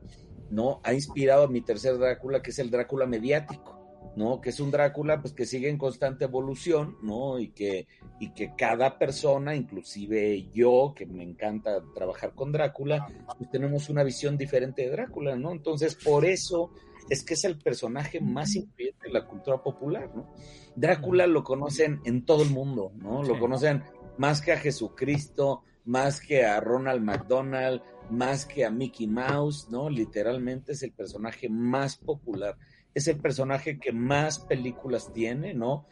¿no? Ha inspirado a mi tercer Drácula, que es el Drácula mediático. ¿No? Que es un Drácula pues que sigue en constante evolución, ¿no? Y que, y que cada persona, inclusive yo, que me encanta trabajar con Drácula, pues tenemos una visión diferente de Drácula, ¿no? Entonces, por eso es que es el personaje más influyente de la cultura popular, ¿no? Drácula lo conocen en todo el mundo, ¿no? Lo conocen más que a Jesucristo, más que a Ronald McDonald, más que a Mickey Mouse, ¿no? Literalmente es el personaje más popular es el personaje que más películas tiene, ¿no?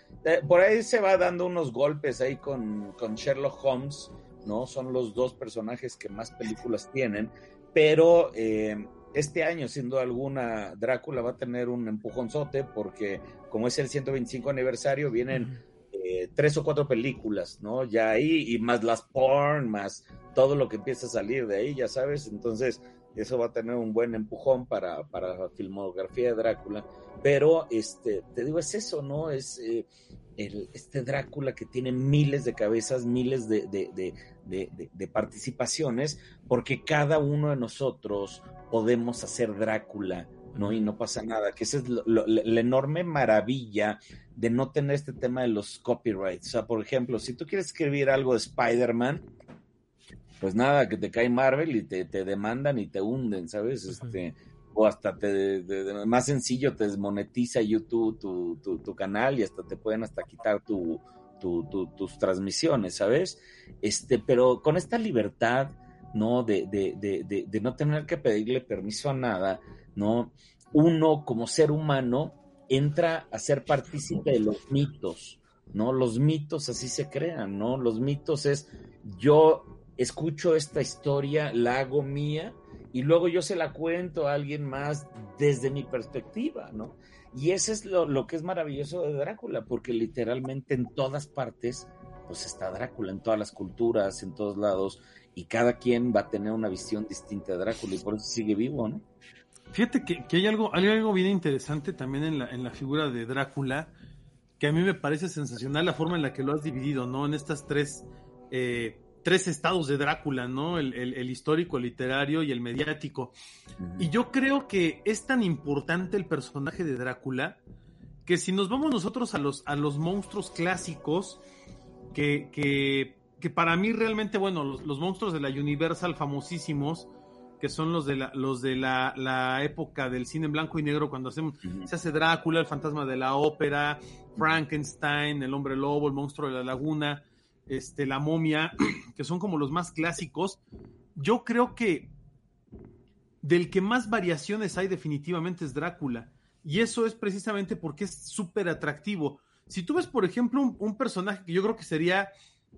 Por ahí se va dando unos golpes ahí con, con Sherlock Holmes, ¿no? Son los dos personajes que más películas tienen, pero eh, este año, siendo alguna, Drácula va a tener un empujonzote porque como es el 125 aniversario, vienen eh, tres o cuatro películas, ¿no? Ya ahí, y más las porn, más todo lo que empieza a salir de ahí, ya sabes, entonces eso va a tener un buen empujón para, para la filmografía de Drácula, pero este, te digo, es eso, ¿no? Es eh, el, este Drácula que tiene miles de cabezas, miles de, de, participaciones, porque cada uno de nosotros podemos hacer Drácula, ¿no? Y no pasa nada, que esa es la enorme maravilla de no tener este tema de los copyrights. O sea, por ejemplo, si tú quieres escribir algo de Spider-Man, pues nada, que te cae Marvel y te, demandan y te hunden, ¿sabes? Este, o hasta te, más sencillo, te desmonetiza YouTube tu, tu, canal y hasta te pueden hasta quitar tu, tus transmisiones, ¿sabes? Este, pero con esta libertad, ¿no? De, de, de, no tener que pedirle permiso a nada, ¿no? Uno como ser humano entra a ser partícipe de los mitos, ¿no? Los mitos así se crean, ¿no? Los mitos es yo escucho esta historia, la hago mía y luego yo se la cuento a alguien más desde mi perspectiva, ¿no? Y eso es lo, que es maravilloso de Drácula, porque literalmente en todas partes, pues está Drácula, en todas las culturas, en todos lados, y cada quien va a tener una visión distinta de Drácula y por eso sigue vivo, ¿no? Fíjate que, hay, algo, hay algo bien interesante también en la, en la figura de Drácula, que a mí me parece sensacional la forma en la que lo has dividido, ¿no? En estas tres eh, tres estados de Drácula, ¿no? El, histórico, el literario y el mediático. Y yo creo que es tan importante el personaje de Drácula que si nos vamos nosotros a los, a los monstruos clásicos, que, que, que para mí realmente, bueno, los, monstruos de la Universal famosísimos, que son los de la, los de la, época del cine en blanco y negro, cuando hacemos, se hace Drácula, el fantasma de la ópera, Frankenstein, el hombre lobo, el monstruo de la laguna, este, La momia, que son como los más clásicos, yo creo que del que más variaciones hay definitivamente es Drácula. Y eso es precisamente porque es súper atractivo. Si tú ves, por ejemplo, un, personaje que yo creo que sería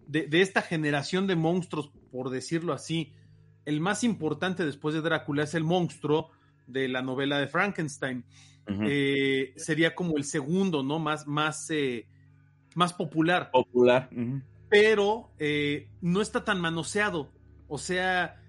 de, esta generación de monstruos, por decirlo así, el más importante después de Drácula es el monstruo de la novela de Frankenstein. Eh, sería como el segundo, ¿no? Más, más, eh, más popular. Popular pero eh, no está tan manoseado. O sea,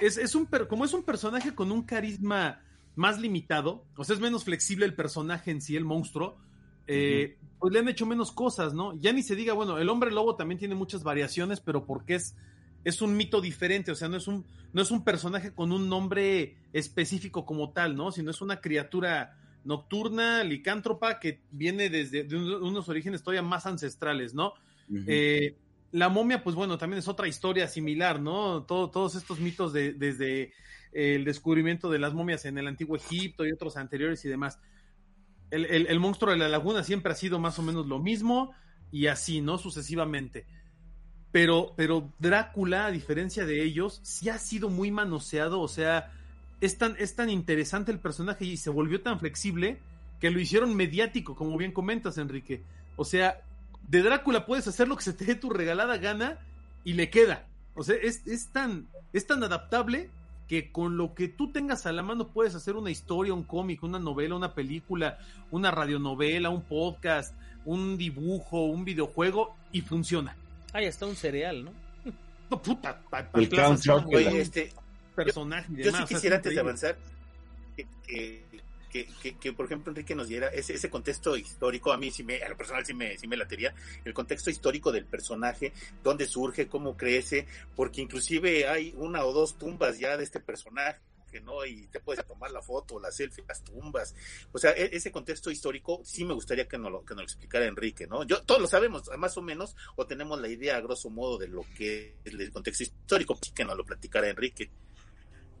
es, un como es un personaje con un carisma más limitado, o sea, es menos flexible el personaje en sí, el monstruo, eh, pues le han hecho menos cosas, ¿no? Ya ni se diga, bueno, el hombre lobo también tiene muchas variaciones, pero porque es, es un mito diferente, o sea, no es un, no es un personaje con un nombre específico como tal, ¿no? Sino es una criatura nocturna, licántropa, que viene desde unos orígenes todavía más ancestrales, ¿no? Eh, la momia, pues bueno, también es otra historia similar, ¿no? todos estos mitos de, desde el descubrimiento de las momias en el antiguo Egipto y otros anteriores y demás. El, monstruo de la laguna siempre ha sido más o menos lo mismo y así, ¿no? Sucesivamente. Pero, pero Drácula, a diferencia de ellos, sí ha sido muy manoseado, o sea, es tan, es tan interesante el personaje y se volvió tan flexible que lo hicieron mediático, como bien comentas, Enrique. O sea, de Drácula puedes hacer lo que se te dé tu regalada gana y le queda. O sea, es, es, tan, es tan adaptable que con lo que tú tengas a la mano puedes hacer una historia, un cómic, una novela, una película, una radionovela, un podcast, un dibujo, un videojuego y funciona. Ah, ya está un cereal, ¿no? No, puta, pa, pa- El Güey, este, personaje y yo demás, sí quisiera es antes de avanzar que, que, que, por ejemplo, Enrique nos diera ese, ese contexto histórico. A mí, sí me, a lo personal, sí me, sí me latería. El contexto histórico del personaje, dónde surge, cómo crece, porque inclusive hay una o dos tumbas ya de este personaje. ¿no? Y te puedes tomar la foto, la selfie, las tumbas. O sea, e- ese contexto histórico sí me gustaría que nos lo, que nos lo explicara Enrique, ¿no? Yo, todos lo sabemos, más o menos, o tenemos la idea a grosso modo de lo que es el contexto histórico, que nos lo platicara Enrique.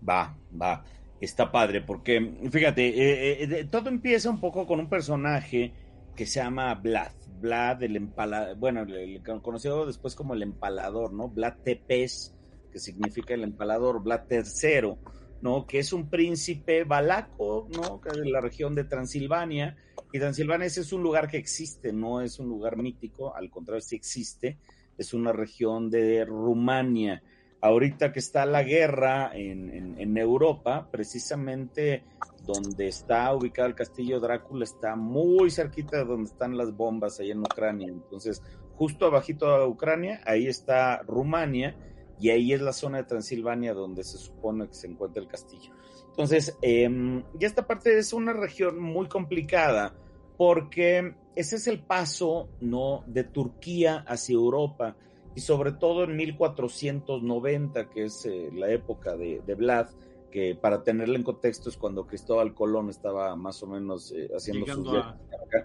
Va, va. Está padre, porque fíjate, eh, eh, todo empieza un poco con un personaje que se llama Vlad. Vlad, el empalador, bueno, el, conocido después como el empalador, ¿no? Vlad Tepes, que significa el empalador, Vlad III, ¿no? Que es un príncipe valaco, ¿no? Que es de la región de Transilvania. Y Transilvania ese es un lugar que existe, no es un lugar mítico, al contrario, sí existe. Es una región de Rumania ahorita que está la guerra en, Europa, precisamente donde está ubicado el castillo Drácula, está muy cerquita de donde están las bombas ahí en Ucrania. Entonces, justo abajito de Ucrania, ahí está Rumania y ahí es la zona de Transilvania donde se supone que se encuentra el castillo. Entonces, eh, y esta parte es una región muy complicada porque ese es el paso, ¿no? De Turquía hacia Europa y sobre todo en 1490, que es eh, la época de, de, Vlad, que para tenerla en contexto es cuando Cristóbal Colón estaba más o menos eh, haciendo Llegando sus... A...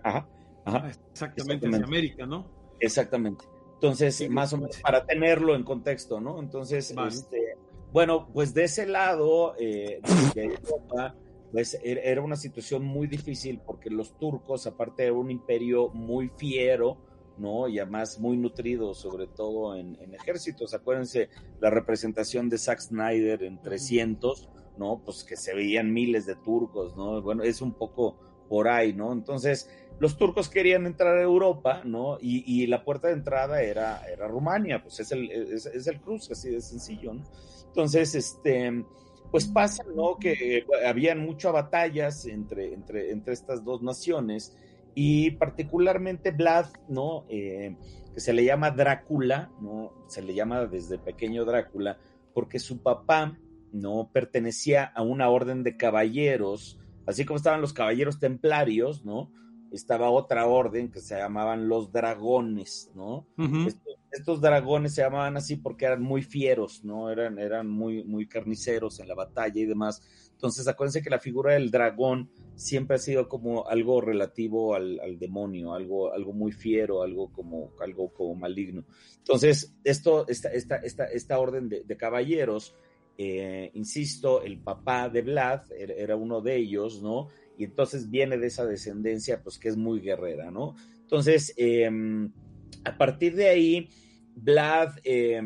Ajá, ajá, exactamente, exactamente, hacia América, ¿no? Exactamente. Entonces, sí, más o menos para tenerlo en contexto, ¿no? Entonces, vale. este, bueno, pues de ese lado eh, de Europa, pues era una situación muy difícil porque los turcos, aparte de un imperio muy fiero, ¿no? Y además muy nutrido, sobre todo en, en, ejércitos. Acuérdense la representación de Zack Snyder en 300, ¿no? Pues que se veían miles de turcos, ¿no? Bueno, es un poco por ahí, ¿no? Entonces, los turcos querían entrar a Europa, ¿no? Y, y la puerta de entrada era, era Rumania, pues es el, es, es el cruce, así de sencillo, ¿no? Entonces, este, pues pasa, ¿no? Que habían muchas batallas entre, entre, entre estas dos naciones y particularmente Vlad, ¿no? Eh, que se le llama Drácula, ¿no? Se le llama desde pequeño Drácula, porque su papá, ¿no? Pertenecía a una orden de caballeros, así como estaban los caballeros templarios, ¿no? Estaba otra orden que se llamaban los dragones, ¿no? Uh -huh. estos, estos, dragones se llamaban así porque eran muy fieros, ¿no? Eran, eran muy, muy carniceros en la batalla y demás. Entonces, acuérdense que la figura del dragón siempre ha sido como algo relativo al, al, demonio, algo, algo muy fiero, algo como, algo como maligno. Entonces, esto, esta, esta, esta, esta orden de, caballeros, eh, insisto, el papá de Vlad era, era, uno de ellos, ¿no? Y entonces viene de esa descendencia, pues que es muy guerrera, ¿no? Entonces, eh, a partir de ahí, Vlad eh,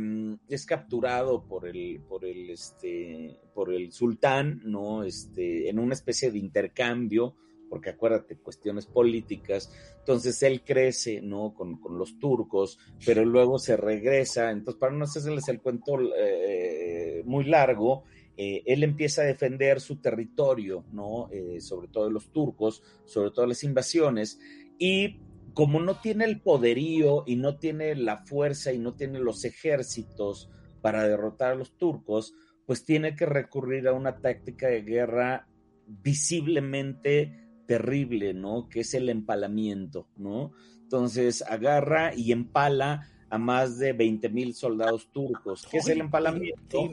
es capturado por el, por el, este, por el sultán, ¿no? Este, en una especie de intercambio, porque acuérdate, cuestiones políticas. Entonces él crece, ¿no? Con, con los turcos, pero luego se regresa. Entonces, para no hacerles el cuento eh, muy largo, eh, él empieza a defender su territorio, ¿no? Eh, sobre todo los turcos, sobre todo las invasiones, y como no tiene el poderío y no tiene la fuerza y no tiene los ejércitos para derrotar a los turcos, pues tiene que recurrir a una táctica de guerra visiblemente terrible, ¿no? Que es el empalamiento, ¿no? Entonces agarra y empala a más de 20 mil soldados turcos. ¿Qué es el empalamiento?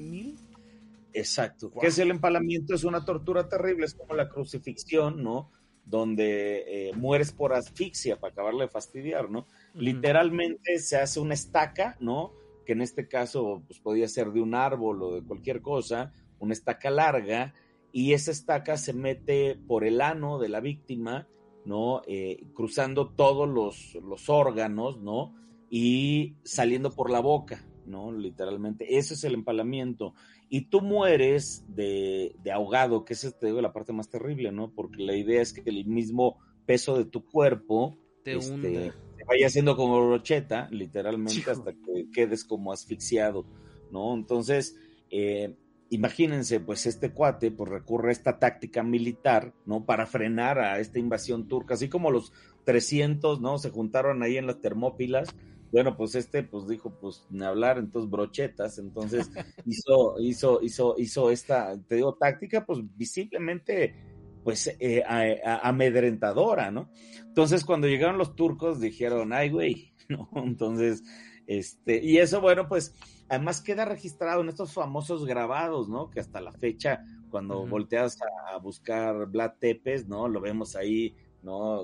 Exacto. Wow. ¿Qué es el empalamiento? Es una tortura terrible, es como la crucifixión, ¿no? Donde eh, mueres por asfixia para acabarle de fastidiar, ¿no? Uh -huh. Literalmente se hace una estaca, ¿no? Que en este caso pues, podía ser de un árbol o de cualquier cosa, una estaca larga, y esa estaca se mete por el ano de la víctima, ¿no? Eh, cruzando todos los, los órganos, ¿no? Y saliendo por la boca, ¿no? Literalmente. Eso es el empalamiento. Y tú mueres de, de ahogado, que esa es, te digo, la parte más terrible, ¿no? Porque la idea es que el mismo peso de tu cuerpo te, este, te vaya haciendo como brocheta, literalmente, Chico. hasta que quedes como asfixiado, ¿no? Entonces, eh, imagínense, pues este cuate pues recurre a esta táctica militar, ¿no? Para frenar a esta invasión turca, así como los 300, ¿no? Se juntaron ahí en las Termópilas. Bueno, pues este pues dijo, pues ni hablar, entonces brochetas, entonces hizo, hizo, hizo, hizo esta, te digo, táctica, pues visiblemente, pues eh, amedrentadora, ¿no? Entonces cuando llegaron los turcos dijeron, ay, güey, ¿no? Entonces, este, y eso, bueno, pues además queda registrado en estos famosos grabados, ¿no? Que hasta la fecha, cuando volteas a, buscar Vlad Tepes, ¿no? Lo vemos ahí, ¿no?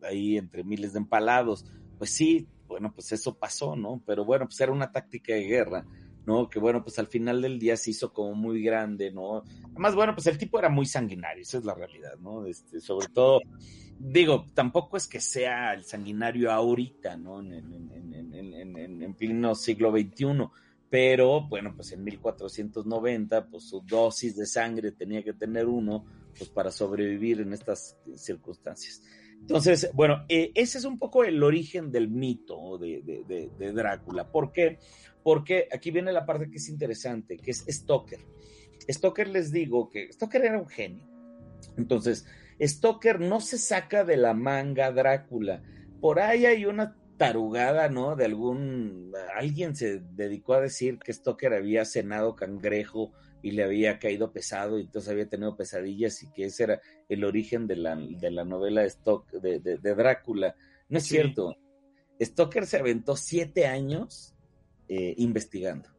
Ahí entre miles de empalados. Pues sí, bueno, pues eso pasó, ¿no? Pero bueno, pues era una táctica de guerra, ¿no? Que bueno, pues al final del día se hizo como muy grande, ¿no? Además, bueno, pues el tipo era muy sanguinario, esa es la realidad, ¿no? Este, sobre todo, digo, tampoco es que sea el sanguinario ahorita, ¿no? En, en, en, en, en pleno siglo XXI, pero bueno, pues en 1490, pues su dosis de sangre tenía que tener uno, pues para sobrevivir en estas circunstancias. Entonces, bueno, eh, ese es un poco el origen del mito de, de, de, Drácula. ¿Por qué? Porque aquí viene la parte que es interesante, que es Stoker. Stoker les digo que Stoker era un genio. Entonces, Stoker no se saca de la manga Drácula. Por ahí hay una tarugada, ¿no? De algún... Alguien se dedicó a decir que Stoker había cenado cangrejo y le había caído pesado y entonces había tenido pesadillas y que ese era el origen de la, de la novela de, Stock, de, de, Drácula. No es cierto. Stoker se aventó siete años eh, investigando,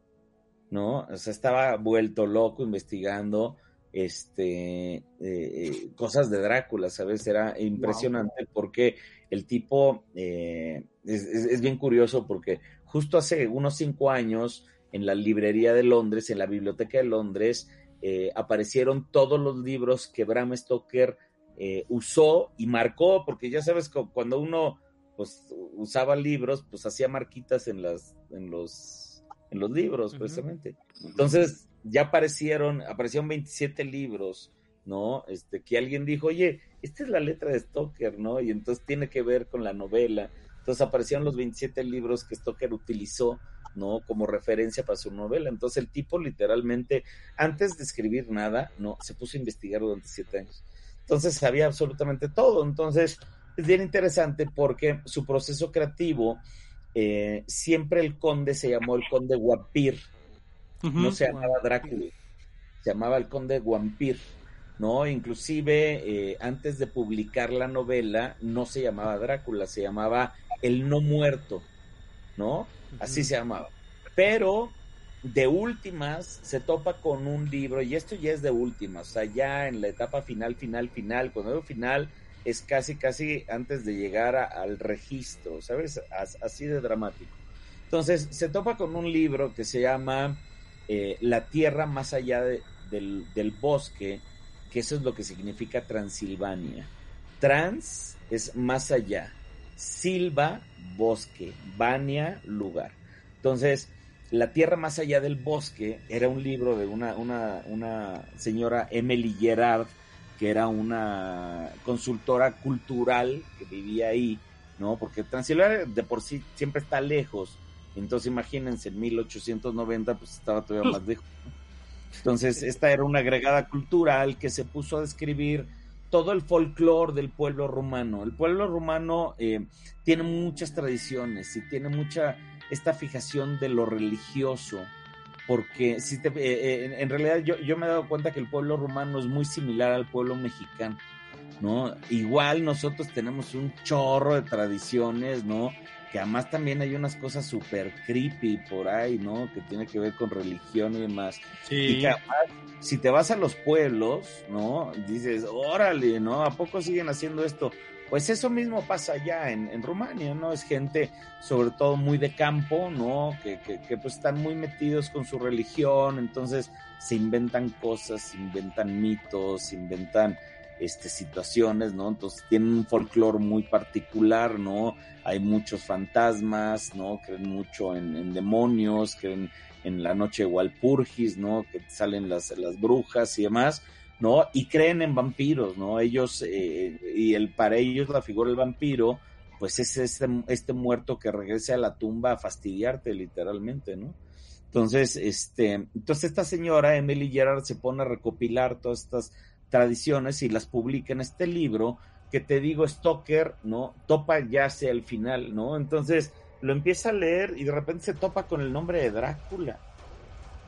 ¿no? O sea, estaba vuelto loco investigando este eh, eh, cosas de Drácula, ¿sabes? Era impresionante porque el tipo es, es, bien curioso porque justo hace unos cinco años en la librería de Londres, en la biblioteca de Londres, eh, aparecieron todos los libros que Bram Stoker eh, usó y marcó, porque ya sabes, cuando uno pues usaba libros, pues hacía marquitas en las, en los, en los libros, precisamente. Entonces, ya aparecieron, aparecieron 27 libros, ¿no? Este, que alguien dijo, oye, esta es la letra de Stoker, ¿no? Y entonces tiene que ver con la novela. Entonces aparecieron los 27 libros que Stoker utilizó ¿no? Como referencia para su novela. Entonces el tipo literalmente, antes de escribir nada, no, se puso a investigar durante siete años. Entonces sabía absolutamente todo. Entonces es bien interesante porque su proceso creativo, eh, siempre el conde se llamó el conde Wampir, no se llamaba Drácula, se llamaba el conde Wampir. ¿no? Inclusive eh, antes de publicar la novela no se llamaba Drácula, se llamaba El No Muerto, ¿no? Así se llamaba. Pero de últimas se topa con un libro, y esto ya es de últimas, o sea, ya en la etapa final, final, final, cuando digo final es casi, casi antes de llegar al registro, ¿sabes? así de dramático. Entonces, se topa con un libro que se llama eh, La Tierra más allá del, del bosque, que eso es lo que significa Transilvania. Trans es más allá, Silva, bosque, Vania, lugar. Entonces, La Tierra más allá del bosque era un libro de una, una, una señora Emily Gerard, que era una consultora cultural que vivía ahí, ¿no? Porque Transilvania de por sí siempre está lejos. Entonces, imagínense, en 1890, pues estaba todavía más lejos. Entonces, esta era una agregada cultural que se puso a describir todo el folclore del pueblo rumano. El pueblo rumano eh, tiene muchas tradiciones y tiene mucha esta fijación de lo religioso, porque si te, eh, eh, en, realidad yo, yo, me he dado cuenta que el pueblo rumano es muy similar al pueblo mexicano, ¿no? Igual nosotros tenemos un chorro de tradiciones, ¿no? Que además también hay unas cosas súper creepy por ahí, ¿no? Que tiene que ver con religión y demás. Sí. Y que además, si te vas a los pueblos, ¿no? Dices, órale, ¿no? ¿A poco siguen haciendo esto? Pues eso mismo pasa allá en, en Rumania, ¿no? Es gente sobre todo muy de campo, ¿no? Que, que, que pues están muy metidos con su religión, entonces se inventan cosas, se inventan mitos, se inventan este, situaciones, ¿no? Entonces tienen un folclore muy particular, ¿no? Hay muchos fantasmas, ¿no? Creen mucho en, demonios, creen en la noche de Walpurgis, ¿no? Que salen las, las brujas y demás, ¿no? Y creen en vampiros, ¿no? Ellos, eh, y el, para ellos la figura del vampiro, pues es este, este muerto que regrese a la tumba a fastidiarte, literalmente, ¿no? Entonces, este, entonces esta señora, Emily Gerard, se pone a recopilar todas estas tradiciones y las publica en este libro que te digo, Stoker, ¿no? Topa ya hacia el final, ¿no? Entonces lo empieza a leer y de repente se topa con el nombre de Drácula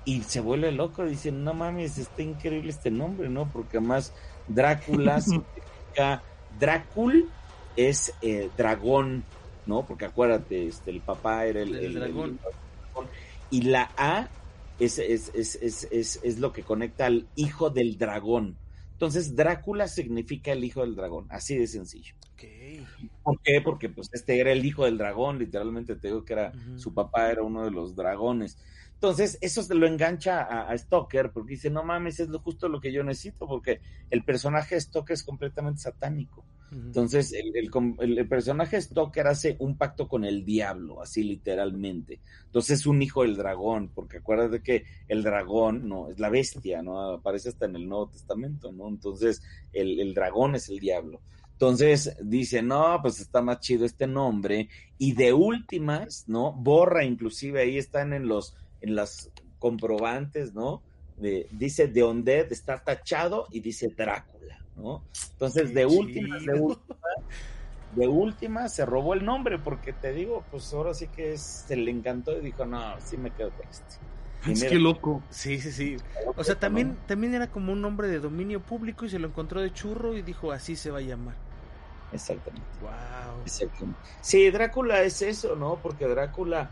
y se vuelve loco, dice, no mames, está increíble este nombre, ¿no? Porque además Drácula significa, Drácul es eh, dragón, ¿no? Porque acuérdate, este, el papá era el, dragón. Y la A es, es, es, es, lo que conecta al hijo del dragón. Entonces, Drácula significa el hijo del dragón, así de sencillo. ¿Por qué? Porque pues este era el hijo del dragón, literalmente te digo que era su papá era uno de los dragones. Entonces, eso se lo engancha a, a, Stoker porque dice, no mames, es lo, justo lo que yo necesito, porque el personaje de Stoker es completamente satánico. Entonces, el, el, el, personaje Stoker hace un pacto con el diablo, así literalmente. Entonces, es un hijo del dragón, porque acuérdate que el dragón, no, es la bestia, ¿no? Aparece hasta en el Nuevo Testamento, ¿no? Entonces, el, el dragón es el diablo. Entonces dice, no, pues está más chido este nombre. Y de últimas, ¿no? Borra, inclusive ahí están en los, en las comprobantes, ¿no? De, dice de Undead está tachado y dice Drácula. ¿no? Entonces, de última, de última, se robó el nombre, porque te digo, pues ahora sí que se le encantó y dijo, no, sí me quedo con este. Es que loco. Sí, sí, sí. O sea, también, también era como un nombre de dominio público y se lo encontró de churro y dijo, así se va a llamar. Exactamente. Wow. Exactamente. Sí, Drácula es eso, ¿no? Porque Drácula,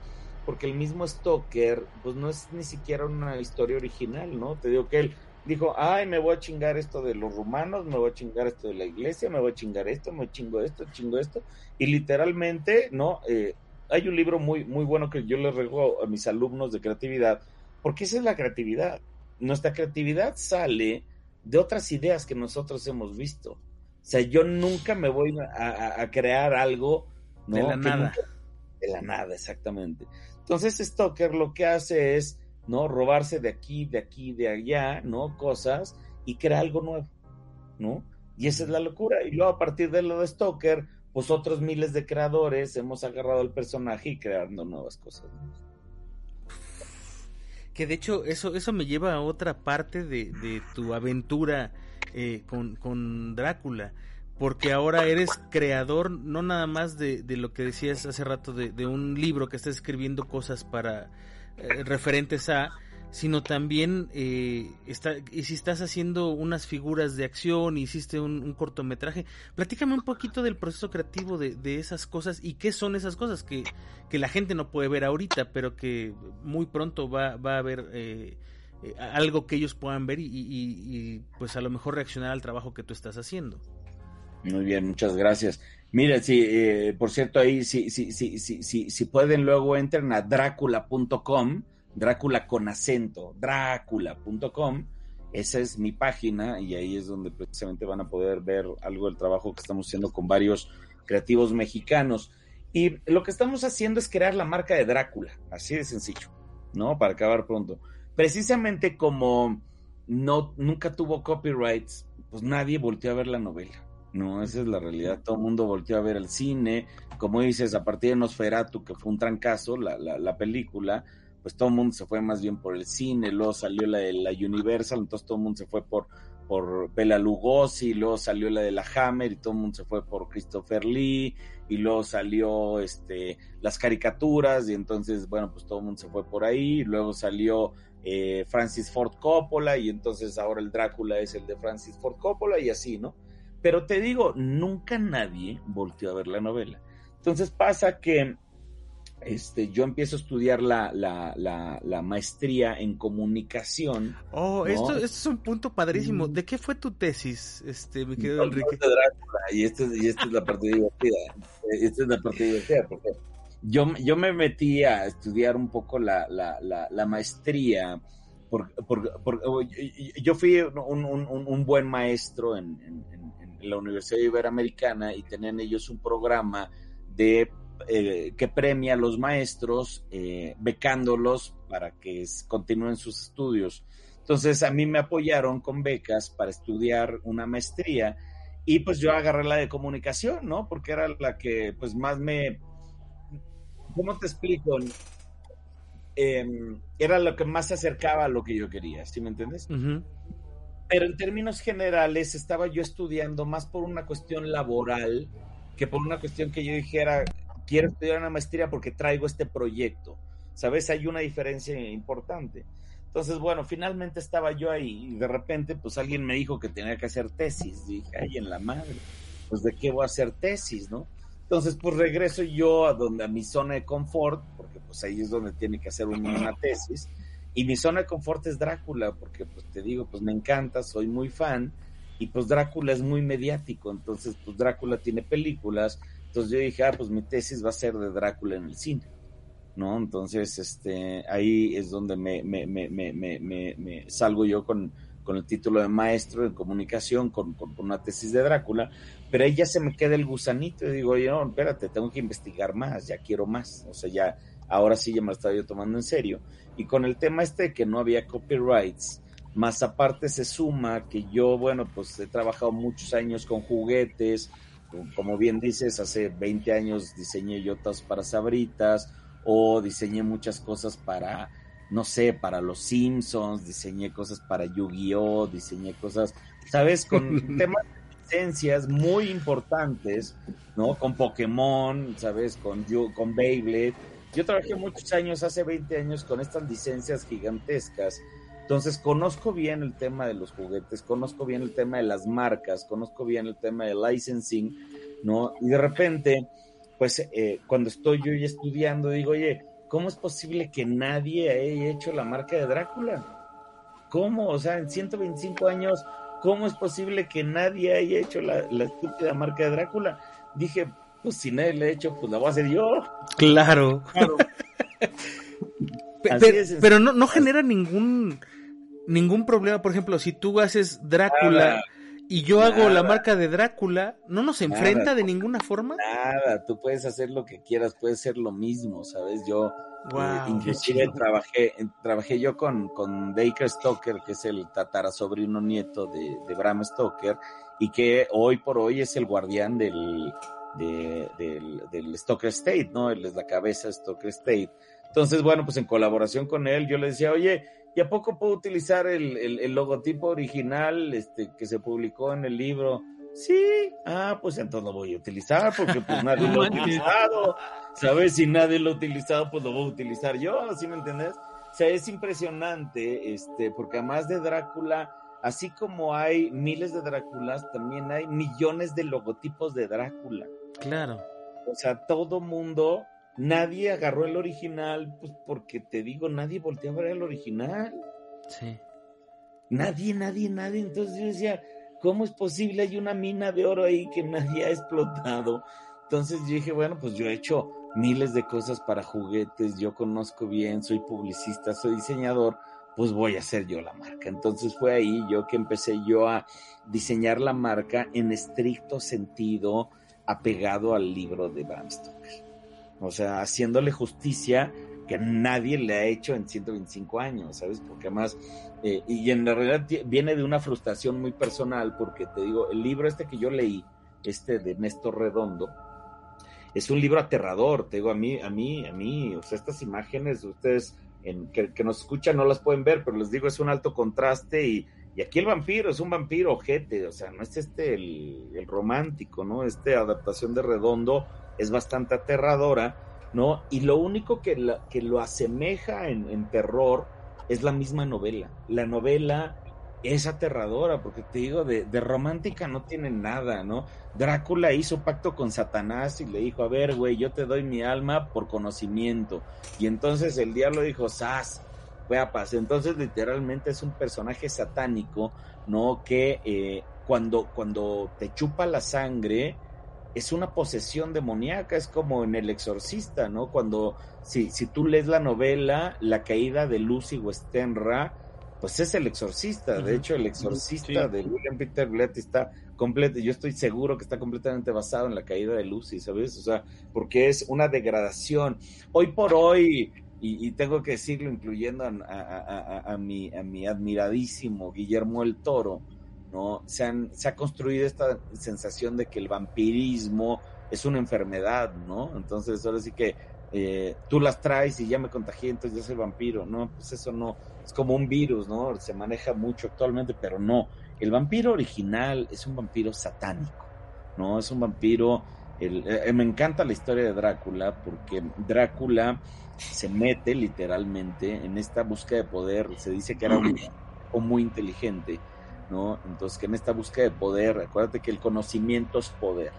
porque el mismo Stoker, pues no es ni siquiera una historia original, ¿no? Te digo que él dijo, ay, me voy a chingar esto de los rumanos, me voy a chingar esto de la iglesia, me voy a chingar esto, me chingo esto, chingo esto. Y literalmente, ¿no? Eh, hay un libro muy, muy bueno que yo le rego a mis alumnos de creatividad, porque esa es la creatividad. Nuestra creatividad sale de otras ideas que nosotros hemos visto. O sea, yo nunca me voy a, crear algo, ¿no? De la nada. de la nada, exactamente. Entonces, Stoker lo que hace es ¿no? Robarse de aquí, de aquí, de allá, ¿no? Cosas y crear algo nuevo, ¿no? Y esa es la locura. Y luego a partir de lo de Stoker, pues otros miles de creadores hemos agarrado el personaje y creando nuevas cosas. Que de hecho eso, eso me lleva a otra parte de, tu aventura eh, con, Drácula porque ahora eres creador no nada más de, lo que decías hace rato de, de, un libro que estás escribiendo cosas para eh, referentes a, sino también eh, está, y si estás haciendo unas figuras de acción, hiciste un, cortometraje, platícame un poquito del proceso creativo de, esas cosas y qué son esas cosas que, que, la gente no puede ver ahorita, pero que muy pronto va, va a haber eh, algo que ellos puedan ver y, y, pues a lo mejor reaccionar al trabajo que tú estás haciendo. Muy bien, muchas gracias. Mira, sí, eh, por cierto, ahí si sí, sí, sí, si pueden luego entren a dracula.com, Drácula con acento, dracula.com, esa es mi página y ahí es donde precisamente van a poder ver algo del trabajo que estamos haciendo con varios creativos mexicanos. Y lo que estamos haciendo es crear la marca de Drácula, así de sencillo, ¿no? Para acabar pronto. Precisamente como no, nunca tuvo copyrights, pues nadie volteó a ver la novela. No, esa es la realidad. Todo el mundo volteó a ver el cine. Como dices, a partir de Nosferatu, que fue un trancazo, la, la, la película, pues todo el mundo se fue más bien por el cine. Luego salió la de la Universal, entonces todo el mundo se fue por, por Bela Lugosi. Luego salió la de la Hammer y todo el mundo se fue por Christopher Lee. Y luego salió este, las caricaturas y entonces, bueno, pues todo el mundo se fue por ahí. Y luego salió eh, Francis Ford Coppola y entonces ahora el Drácula es el de Francis Ford Coppola y así, ¿no? Pero te digo, nunca nadie volteó a ver la novela. Entonces pasa que este, yo empiezo a estudiar la, la, la, maestría en comunicación. Oh, esto, esto, es un punto padrísimo. Mm. ¿De qué fue tu tesis, este, mi querido Enrique? y, esta y esta es la parte divertida. Esta es la parte divertida, porque yo, yo me metí a estudiar un poco la, la maestría por, yo fui un, un, buen maestro en, la Universidad Iberoamericana y tenían ellos un programa de eh, que premia a los maestros eh, becándolos para que continúen sus estudios. Entonces a mí me apoyaron con becas para estudiar una maestría y pues yo agarré la de comunicación, ¿no? Porque era la que pues más me... ¿Cómo te explico? em, era lo que más se acercaba a lo que yo quería, ¿sí me entiendes? Pero en términos generales estaba yo estudiando más por una cuestión laboral que por una cuestión que yo dijera, quiero estudiar una maestría porque traigo este proyecto. ¿Sabes? Hay una diferencia importante. Entonces, bueno, finalmente estaba yo ahí y de repente, pues alguien me dijo que tenía que hacer tesis. dije, ay, en la madre, pues de qué voy a hacer tesis, ¿no? Entonces, pues regreso yo a donde a mi zona de confort, porque pues ahí es donde tiene que hacer una tesis. Y mi zona de confort es Drácula, porque pues te digo, pues me encanta, soy muy fan, y pues Drácula es muy mediático, entonces pues Drácula tiene películas, entonces yo dije, ah, pues mi tesis va a ser de Drácula en el cine. ¿no? Entonces, este, ahí es donde me, me, me, me salgo yo con, con, el título de maestro en comunicación, con, con, una tesis de Drácula, pero ahí ya se me queda el gusanito y digo, yo, no, espérate, tengo que investigar más, ya quiero más, o sea, ya, ahora sí ya me lo estaba yo tomando en serio. Y con el tema este de que no había copyrights, más aparte se suma que yo, bueno, pues he trabajado muchos años con juguetes, como bien dices, hace 20 años diseñé yotas para sabritas, o diseñé muchas cosas para, no sé, para los Simpsons, diseñé cosas para Yu-Gi-Oh, diseñé cosas, ¿sabes? Con temas de licencias muy importantes, ¿no? Con Pokémon, ¿sabes? Con, con Beyblade. Yo trabajé muchos años, hace 20 años, con estas licencias gigantescas. Entonces, conozco bien el tema de los juguetes, conozco bien el tema de las marcas, conozco bien el tema de licensing, ¿no? Y de repente, pues eh, cuando estoy yo ya estudiando, digo, oye, ¿cómo es posible que nadie haya hecho la marca de Drácula? ¿Cómo? O sea, en 125 años, ¿cómo es posible que nadie haya hecho la, la estúpida marca de Drácula? Dije, pues si nadie la ha hecho, pues la voy a hacer yo. Claro. pero, no, no genera ningún ningún problema, por ejemplo, si tú haces Drácula y yo hago la marca de Drácula, ¿no nos enfrenta de ninguna forma? Nada, tú puedes hacer lo que quieras, puedes ser lo mismo, ¿sabes? Yo eh, inclusive trabajé, trabajé yo con, con Baker Stoker, que es el tatarasobrino nieto de, de Bram Stoker, y que hoy por hoy es el guardián del, del, del Stoker State, ¿no? Él es la cabeza de Stoker State. Entonces, bueno, pues en colaboración con él, yo le decía, oye, ¿Y a poco puedo utilizar el, logotipo original este, que se publicó en el libro? Sí, ah, pues entonces lo voy a utilizar porque pues nadie lo ha utilizado. ¿Sabes? Si nadie lo ha utilizado, pues lo voy a utilizar yo, ¿sí me entiendes? O sea, es impresionante, este, porque además de Drácula, así como hay miles de Dráculas, también hay millones de logotipos de Drácula. Claro. O sea, todo mundo Nadie agarró el original, pues porque te digo, nadie volteó a ver el original. Sí. Nadie, nadie, nadie. Entonces yo decía, ¿cómo es posible? Hay una mina de oro ahí que nadie ha explotado. Entonces yo dije, bueno, pues yo he hecho miles de cosas para juguetes, yo conozco bien, soy publicista, soy diseñador, pues voy a hacer yo la marca. Entonces fue ahí yo que empecé yo a diseñar la marca en estricto sentido apegado al libro de Bram Stoker o sea, haciéndole justicia que nadie le ha hecho en 125 años, ¿sabes? Porque además, eh, y en realidad viene de una frustración muy personal, porque te digo, el libro este que yo leí, este de Néstor Redondo, es un libro aterrador, te digo, a mí, a mí, a mí, o sea, estas imágenes, ustedes en, que, nos escuchan no las pueden ver, pero les digo, es un alto contraste y, y aquí el vampiro es un vampiro ojete, o sea, no es este el, el romántico, ¿no? Esta adaptación de Redondo es bastante aterradora, ¿no? Y lo único que, que lo asemeja en, terror es la misma novela. La novela es aterradora, porque te digo, de, romántica no tiene nada, ¿no? Drácula hizo pacto con Satanás y le dijo, a ver, güey, yo te doy mi alma por conocimiento. Y entonces el diablo dijo, sas, Entonces literalmente es un personaje satánico, ¿no? Que eh, cuando, cuando te chupa la sangre, es una posesión demoníaca, es como en El Exorcista, ¿no? Cuando, si, si tú lees la novela, La caída de Lucy Westenra, pues es El Exorcista. De hecho, El Exorcista de William Peter Blatty está completo, yo estoy seguro que está completamente basado en la caída de Lucy, ¿sabes? O sea, porque es una degradación. Hoy por hoy, y, tengo que decirlo, incluyendo a, mi, a mi admiradísimo Guillermo el Toro, ¿no? Se, han, se ha construido esta sensación de que el vampirismo es una enfermedad, ¿no? Entonces, ahora sí que eh, tú las traes y ya me contagié, entonces ya soy vampiro. No, pues eso no, es como un virus, ¿no? Se maneja mucho actualmente, pero no. El vampiro original es un vampiro satánico, ¿no? Es un vampiro... Eh, me encanta la historia de Drácula porque Drácula se mete literalmente en esta búsqueda de poder. Se dice que era un o muy inteligente, ¿no? Entonces, que en esta búsqueda de poder, acuérdate que el conocimiento es poder.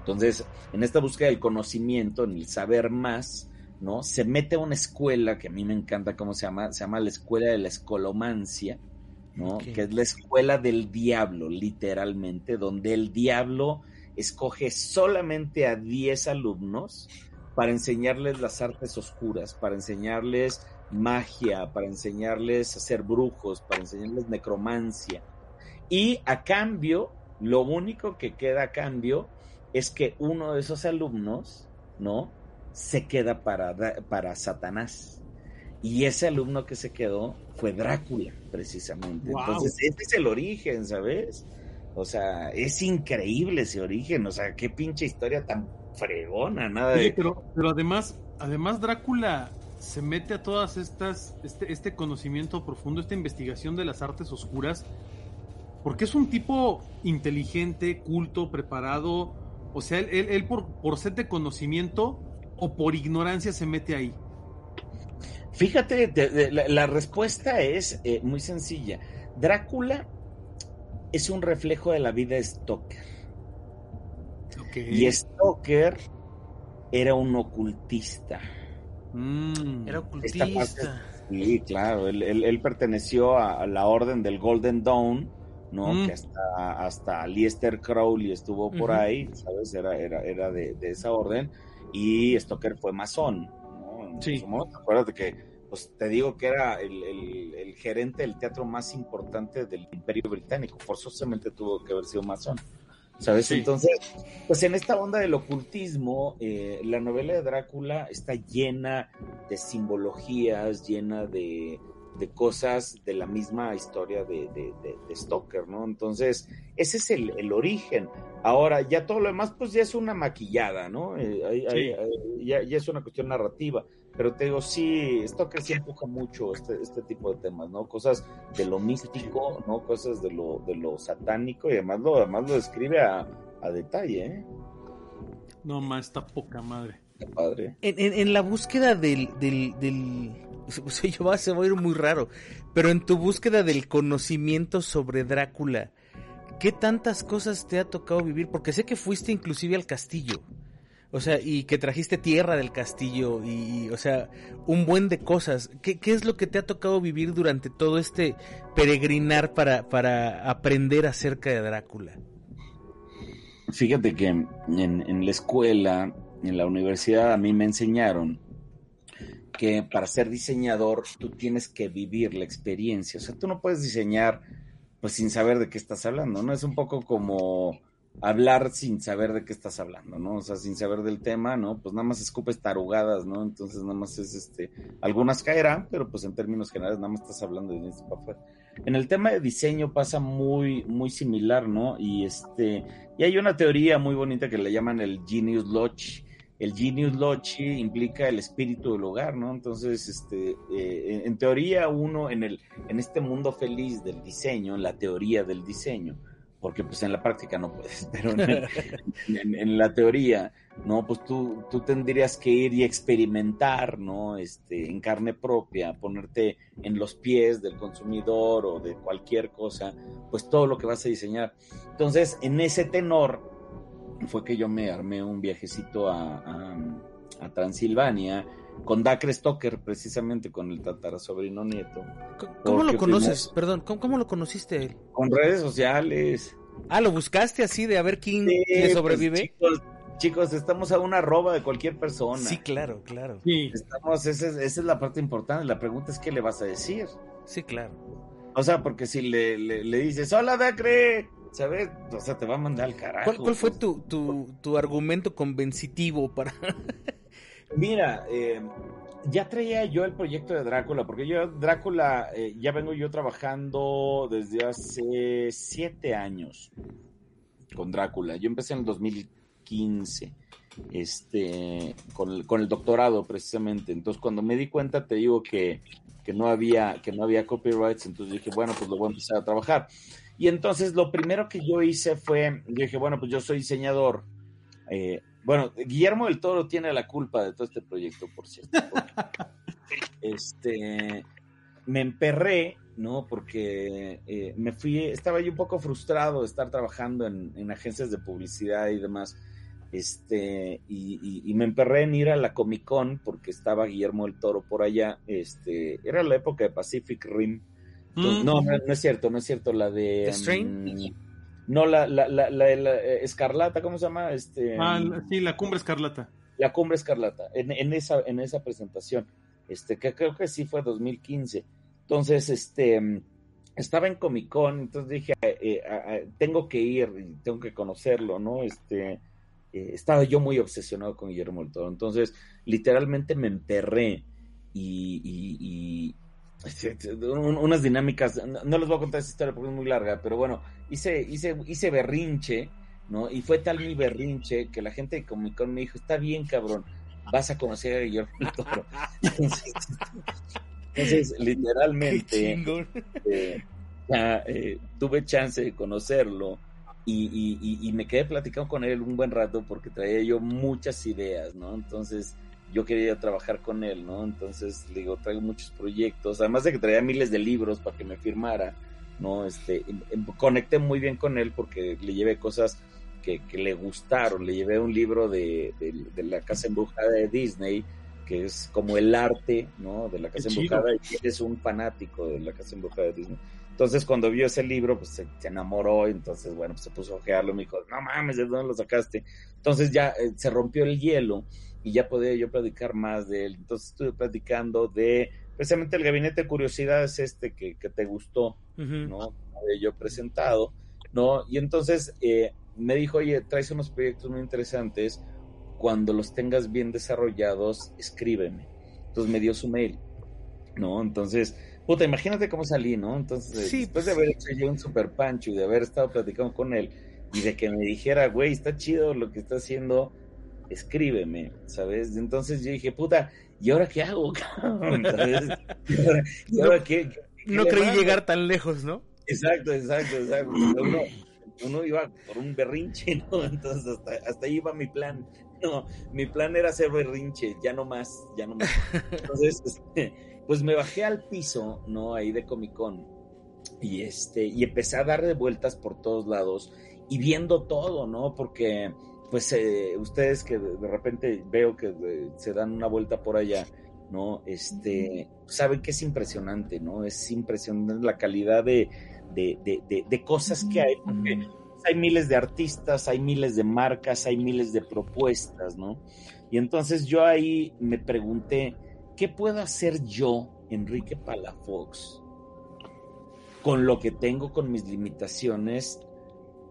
Entonces, en esta búsqueda del conocimiento, en el saber más, ¿no? Se mete a una escuela que a mí me encanta cómo se llama, se llama la escuela de la escolomancia, ¿no? Que es la escuela del diablo, literalmente, donde el diablo escoge solamente a 10 alumnos para enseñarles las artes oscuras, para enseñarles magia, para enseñarles a ser brujos, para enseñarles necromancia. Y a cambio, lo único que queda a cambio es que uno de esos alumnos, ¿no? Se queda para, para Satanás. Y ese alumno que se quedó fue Drácula, precisamente. Entonces, este es el origen, ¿sabes? O sea, es increíble ese origen. O sea, qué pinche historia tan fregona, nada de. Pero, pero además, además Drácula se mete a todas estas, este, este conocimiento profundo, esta investigación de las artes oscuras, porque es un tipo inteligente, culto, preparado, o sea, él, él, por, por sed de conocimiento o por ignorancia se mete ahí. Fíjate, la, respuesta es eh, muy sencilla. Drácula es un reflejo de la vida de Stoker. Y Stoker era un ocultista. Mm. Era ocultista. sí, claro, él, perteneció a, la orden del Golden Dawn, ¿no? Mm. Que hasta, hasta Liester Crowley estuvo por ahí, ¿sabes? Era, era, era de, esa orden. Y Stoker fue masón, ¿no? sí. Acuérdate que, pues te digo que era el, el, gerente del teatro más importante del Imperio Británico. Forzosamente tuvo que haber sido masón. ¿Sabes? Entonces, pues en esta onda del ocultismo, eh, la novela de Drácula está llena de simbologías, llena de, cosas de la misma historia de, de, Stoker, ¿no? Entonces, ese es el, origen. Ahora, ya todo lo demás, pues ya es una maquillada, ¿no? Eh, ya, ya, es una cuestión narrativa. Pero te digo, sí, esto que sí empuja mucho este, este tipo de temas, ¿no? Cosas de lo místico, ¿no? Cosas de lo, de lo satánico y además lo, además lo describe a, detalle, ¿eh? No, más está poca madre. padre. En, en, la búsqueda del, del, del o sea, yo va, se va a ir muy raro, pero en tu búsqueda del conocimiento sobre Drácula, ¿qué tantas cosas te ha tocado vivir? Porque sé que fuiste inclusive al castillo. O sea, y que trajiste tierra del castillo y, o sea, un buen de cosas. ¿Qué, es lo que te ha tocado vivir durante todo este peregrinar para, para aprender acerca de Drácula? Fíjate que en, en la escuela, en la universidad, a mí me enseñaron que para ser diseñador tú tienes que vivir la experiencia. O sea, tú no puedes diseñar pues sin saber de qué estás hablando, ¿no? Es un poco como hablar sin saber de qué estás hablando, ¿no? O sea, sin saber del tema, ¿no? Pues nada más escupes tarugadas, ¿no? Entonces nada más es este, algunas caerán, pero pues en términos generales nada más estás hablando de para afuera. En el tema de diseño pasa muy, muy similar, ¿no? Y este, y hay una teoría muy bonita que le llaman el Genius Loci. El Genius Loci implica el espíritu del hogar, ¿no? Entonces, este, eh, en teoría uno en el, en este mundo feliz del diseño, en la teoría del diseño, porque pues en la práctica no puedes, pero en, la teoría, ¿no? Pues tú, tú tendrías que ir y experimentar, ¿no? Este, en carne propia, ponerte en los pies del consumidor o de cualquier cosa, pues todo lo que vas a diseñar. Entonces, en ese tenor fue que yo me armé un viajecito a, a Transilvania, con Dacre Stoker, precisamente con el tatara sobrino nieto. ¿Cómo lo conoces? Perdón, ¿cómo, lo conociste él? Con redes sociales. Ah, ¿lo buscaste así de a ver quién le pues, sobrevive? chicos, estamos a una arroba de cualquier persona. Sí, claro, claro. Estamos, esa es, la parte importante. La pregunta es qué le vas a decir. Sí, claro. O sea, porque si le, le, dices, hola Dacre, ¿sabes? O sea, te va a mandar al carajo. ¿Cuál, cuál fue pues. tu, tu, tu argumento convencitivo para... Mira, eh, ya traía yo el proyecto de Drácula, porque yo Drácula eh, ya vengo yo trabajando desde hace siete años con Drácula. Yo empecé en el 2015 este, con el, con el doctorado precisamente. Entonces, cuando me di cuenta, te digo que, que, no había, que no había copyrights, entonces dije, bueno, pues lo voy a empezar a trabajar. Y entonces lo primero que yo hice fue, yo dije, bueno, pues yo soy diseñador. Eh, bueno, Guillermo del Toro tiene la culpa de todo este proyecto, por cierto. este, me emperré, ¿no? Porque eh, me fui, estaba yo un poco frustrado de estar trabajando en, en agencias de publicidad y demás. Este, y, y, me emperré en ir a la Comic Con porque estaba Guillermo del Toro por allá. Este, era la época de Pacific Rim. Mm. no, no, es cierto, no es cierto. La de. Um, no, la, la, la, la, eh, Escarlata, ¿cómo se llama? Este, ah, sí, la Cumbre Escarlata. La Cumbre Escarlata, en, en, esa, en esa presentación, este, que creo que sí fue 2015. Entonces, este, estaba en Comic Con, entonces dije, eh, eh, tengo que ir, tengo que conocerlo, ¿no? Este, eh, estaba yo muy obsesionado con Guillermo del Toro. Entonces, literalmente me enterré y, unas dinámicas, no, les voy a contar esa historia porque es muy larga, pero bueno, hice, hice, hice berrinche, ¿no? Y fue tal mi berrinche que la gente de Comic Con me dijo, está bien, cabrón, vas a conocer a Guillermo del Toro. Entonces, literalmente, eh, eh, tuve chance de conocerlo y, me quedé platicando con él un buen rato porque traía yo muchas ideas, ¿no? Entonces yo quería trabajar con él, ¿no? Entonces le digo, traigo muchos proyectos, además de que traía miles de libros para que me firmara, ¿no? Este, conecté muy bien con él porque le llevé cosas que, le gustaron, le llevé un libro de, la Casa Embrujada de Disney, que es como el arte, ¿no? De la Casa Embrujada, y él es un fanático de la Casa Embrujada de Disney. Entonces, cuando vio ese libro, pues se, enamoró, y entonces, bueno, pues, se puso a ojearlo, me dijo, no mames, ¿de dónde lo sacaste? Entonces ya eh, se rompió el hielo y ya podía yo platicar más de él. Entonces estuve platicando de, precisamente el gabinete de curiosidades este que, que te gustó, ¿no? Había yo presentado, ¿no? Y entonces eh, me dijo, oye, traes unos proyectos muy interesantes, cuando los tengas bien desarrollados, escríbeme. Entonces me dio su mail, ¿no? Entonces Puta, imagínate cómo salí, ¿no? Entonces, después de haber hecho yo un super pancho y de haber estado platicando con él y de que me dijera, güey, está chido lo que está haciendo, escríbeme, ¿sabes? Entonces yo dije, puta, ¿y ahora qué hago, ¿Sabes? ¿Y ahora, qué, No creí llegar tan lejos, ¿no? Exacto, exacto, exacto. Uno, uno, iba por un berrinche, ¿no? Entonces hasta, hasta ahí iba mi plan. No, mi plan era hacer berrinche, ya no más, ya no más. Entonces, este pues me bajé al piso, ¿no? Ahí de Comic Con. Y, este, y empecé a dar de vueltas por todos lados y viendo todo, ¿no? Porque, pues, eh, ustedes que de, repente veo que se dan una vuelta por allá, ¿no? Este, saben que es impresionante, ¿no? Es impresionante la calidad de, de, de, de cosas que hay, porque hay miles de artistas, hay miles de marcas, hay miles de propuestas, ¿no? Y entonces yo ahí me pregunté, ¿qué puedo hacer yo, Enrique Palafox, con lo que tengo, con mis limitaciones,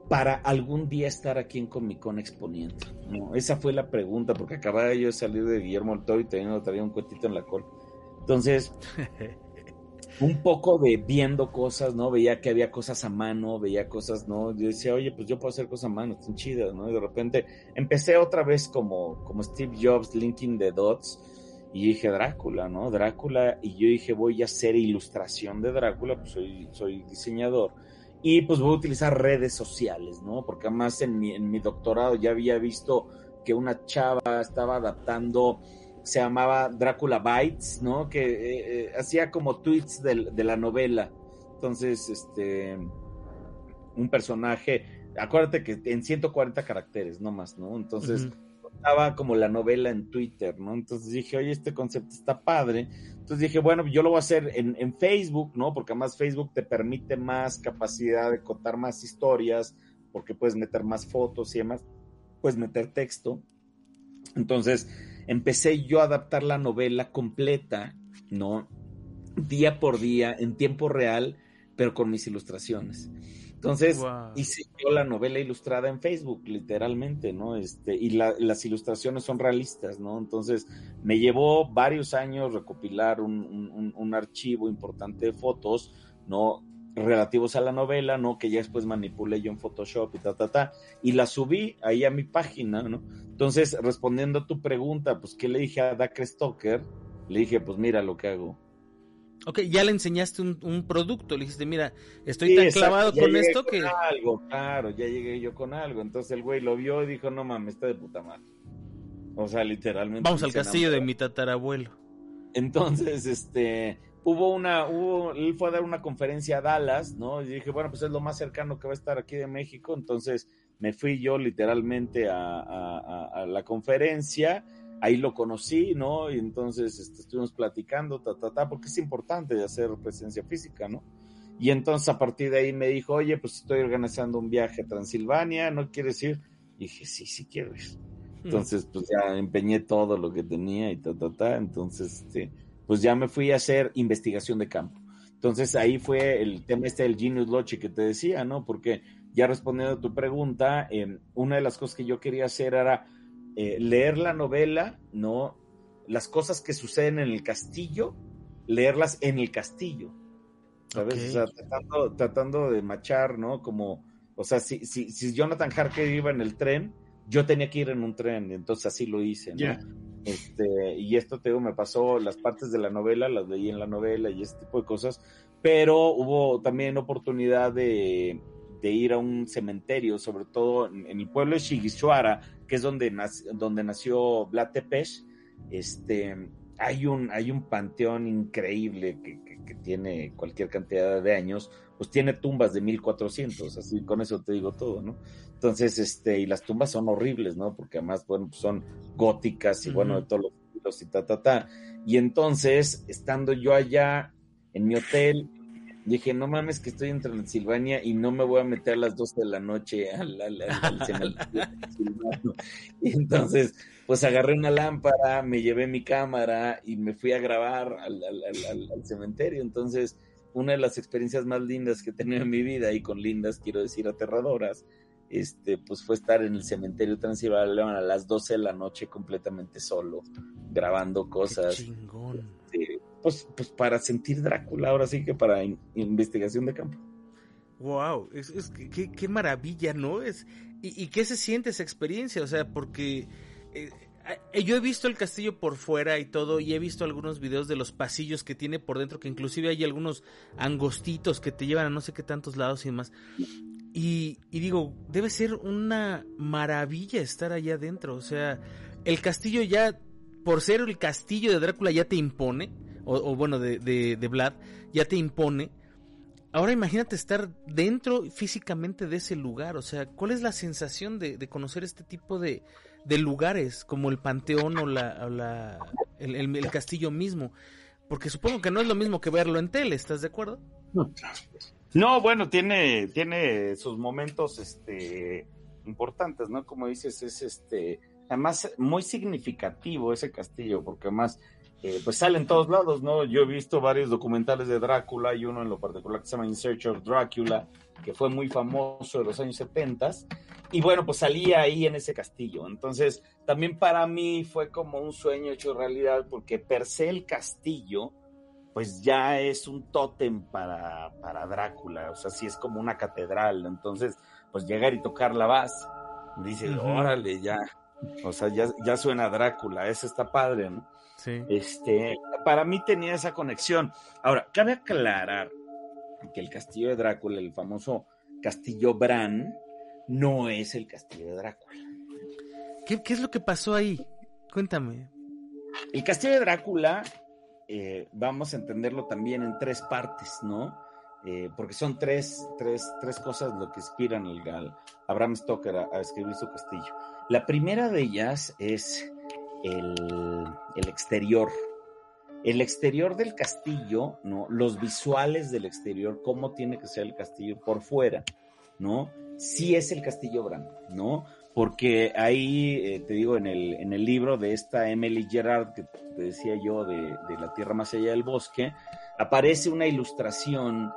para algún día estar aquí en Comic Con exponiendo? ¿No? Esa fue la pregunta, porque acababa yo de salir de Guillermo del Toro y teniendo traía un cuetito en la cola. Entonces, un poco de viendo cosas, ¿no? Veía que había cosas a mano, veía cosas, ¿no? Yo decía, oye, pues yo puedo hacer cosas a mano, están chidas, ¿no? Y de repente empecé otra vez como, como Steve Jobs, linking the dots, y dije Drácula, ¿no? Drácula, y yo dije voy a hacer ilustración de Drácula, pues soy, soy diseñador, y pues voy a utilizar redes sociales, ¿no? Porque además en mi, en mi doctorado ya había visto que una chava estaba adaptando, se llamaba Drácula Bites, ¿no? Que eh, eh, hacía como tweets de, de la novela. Entonces, este, un personaje, acuérdate que en 140 caracteres, no más, ¿no? Entonces estaba como la novela en Twitter, ¿no? Entonces dije, oye, este concepto está padre. Entonces dije, bueno, yo lo voy a hacer en, en Facebook, ¿no? Porque además Facebook te permite más capacidad de contar más historias, porque puedes meter más fotos y demás, puedes meter texto. Entonces empecé yo a adaptar la novela completa, ¿no? Día por día, en tiempo real, pero con mis ilustraciones. Entonces, hice yo la novela ilustrada en Facebook, literalmente, ¿no? Este, y las ilustraciones son realistas, ¿no? Entonces, me llevó varios años recopilar un, archivo importante de fotos, ¿no? relativos a la novela, ¿no? Que ya después manipulé yo en Photoshop y ta, ta, ta, y la subí ahí a mi página, ¿no? Entonces, respondiendo a tu pregunta, pues, ¿qué le dije a Dacre Stoker? Le dije, pues, mira lo que hago. Ok, ya le enseñaste un, producto, le dijiste, mira, estoy tan clavado con esto que... Algo, claro, ya llegué yo con algo. Entonces el güey lo vio y dijo, no mames, está de puta madre. O sea, literalmente. Vamos al castillo de mi tatarabuelo. Entonces, este, hubo una, hubo, él fue a dar una conferencia a Dallas, ¿no? Y dije, bueno, pues es lo más cercano que va a estar aquí de México. Entonces me fui yo literalmente a, la conferencia, ahí lo conocí, ¿no? Y entonces este, estuvimos platicando, ta, ta, ta, porque es importante hacer presencia física, ¿no? Y entonces a partir de ahí me dijo, oye, pues estoy organizando un viaje a Transilvania, ¿no quieres ir? Y dije, sí, sí quiero ir. Entonces, pues ya empeñé todo lo que tenía y ta, ta, ta. Entonces, este, pues ya me fui a hacer investigación de campo. Entonces ahí fue el tema este del Genius Logic que te decía, ¿no? Porque ya respondiendo a tu pregunta, em, una de las cosas que yo quería hacer era eh, leer la novela, ¿no? Las cosas que suceden en el castillo, leerlas en el castillo, ¿sabes? O sea, tratando, tratando de machar, ¿no? Como, o sea, si, si, si Jonathan Harker iba en el tren, yo tenía que ir en un tren, entonces así lo hice, ¿no? Este, y esto te digo, me pasó las partes de la novela, las leí en la novela y ese tipo de cosas, pero hubo también oportunidad de, ir a un cementerio, sobre todo en, el pueblo de Shigishuara, que es donde, donde nació Vlad Tepes, este, hay un, hay un panteón increíble que, que, tiene cualquier cantidad de años, pues tiene tumbas de 1400, así con eso te digo todo, ¿no? Entonces, este, y las tumbas son horribles, ¿no? Porque además, bueno, pues son góticas y bueno, de todos los estilos y ta, ta, ta. Y entonces, estando yo allá en mi hotel, dije, no mames que estoy en Transilvania y no me voy a meter a las 12 de la noche al, cementerio. y entonces, pues agarré una lámpara, me llevé mi cámara y me fui a grabar al, al cementerio. Entonces, una de las experiencias más lindas que he tenido en mi vida, y con lindas quiero decir aterradoras, este, pues fue estar en el cementerio Transilvania a las 12 de la noche completamente solo, grabando cosas. chingón. Pues, pues para sentir Drácula, ahora sí que para investigación de campo. Wow, es, es qué, qué, maravilla, ¿no? Es, y, y, qué se siente esa experiencia? O sea, porque eh, eh, yo he visto el castillo por fuera y todo, y he visto algunos videos de los pasillos que tiene por dentro, que inclusive hay algunos angostitos que te llevan a no sé qué tantos lados y demás. Y, digo, debe ser una maravilla estar allá adentro. O sea, el castillo ya, por ser el castillo de Drácula, ya te impone, o, bueno, de, de, Vlad, ya te impone. Ahora imagínate estar dentro físicamente de ese lugar. O sea, ¿cuál es la sensación de, conocer este tipo de, de, lugares, como el Panteón o, la, el, el, castillo mismo? Porque supongo que no es lo mismo que verlo en tele, ¿estás de acuerdo? No, no, bueno, tiene, tiene sus momentos este, importantes, ¿no? Como dices, es este, además muy significativo ese castillo, porque además, eh, pues sale en todos lados, ¿no? Yo he visto varios documentales de Drácula y uno en lo particular que se llama In Search of Dracula, que fue muy famoso de los años 70, y bueno, pues salía ahí en ese castillo. Entonces, también para mí fue como un sueño hecho realidad, porque per se el castillo, pues ya es un tótem para, para Drácula, o sea, sí es como una catedral, entonces, pues llegar y tocar la base, dice, órale, ya, o sea, ya, ya suena Drácula, ese está padre, ¿no? Sí. Este, para mí tenía esa conexión. Ahora, cabe aclarar que el castillo de Drácula, el famoso castillo Bran, no es el castillo de Drácula. ¿Qué, qué es lo que pasó ahí? Cuéntame. El castillo de Drácula eh, vamos a entenderlo también en tres partes, ¿no? Eh, porque son tres, tres, tres, cosas lo que inspiran al, Abraham Stoker a, escribir su castillo. La primera de ellas es el, exterior. El exterior del castillo, ¿no? Los visuales del exterior, cómo tiene que ser el castillo por fuera, ¿no? Sí es el castillo Bran, ¿no? porque ahí, eh, te digo, en el, en el libro de esta Emily Gerard, que te decía yo, de, de, La Tierra Más Allá del Bosque, aparece una ilustración,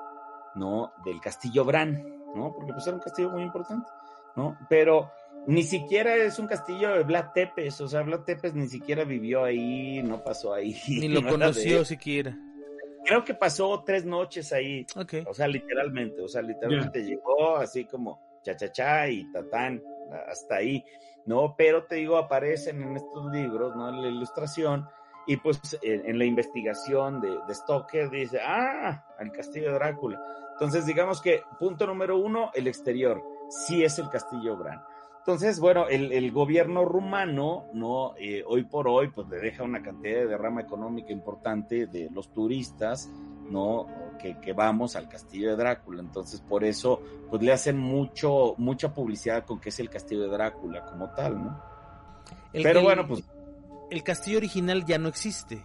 ¿no? Del castillo Bran, ¿no? Porque pues era un castillo muy importante, ¿no? Pero ni siquiera es un castillo de Vlad Tepes, o sea, Vlad Tepes ni siquiera vivió ahí, no pasó ahí. Ni lo conoció siquiera. creo que pasó tres noches ahí, Ok. o sea, literalmente, o sea, literalmente llegó así como cha cha cha y tatán, hasta ahí, ¿no? Pero te digo, aparecen en estos libros, ¿no? En la ilustración, y pues en, en la investigación de, de Stoker dice, ah, al castillo de Drácula. Entonces, digamos que punto número uno, el exterior, sí es el castillo Bran. Entonces, bueno, el, el gobierno rumano, ¿no? Eh, hoy por hoy, pues le deja una cantidad de derrama económica importante de los turistas, ¿no? Que, que vamos al castillo de Drácula. Entonces, por eso, pues le hacen mucho, mucha publicidad con que es el castillo de Drácula como tal, ¿no? El- Pero el- bueno, pues El castillo original ya no existe.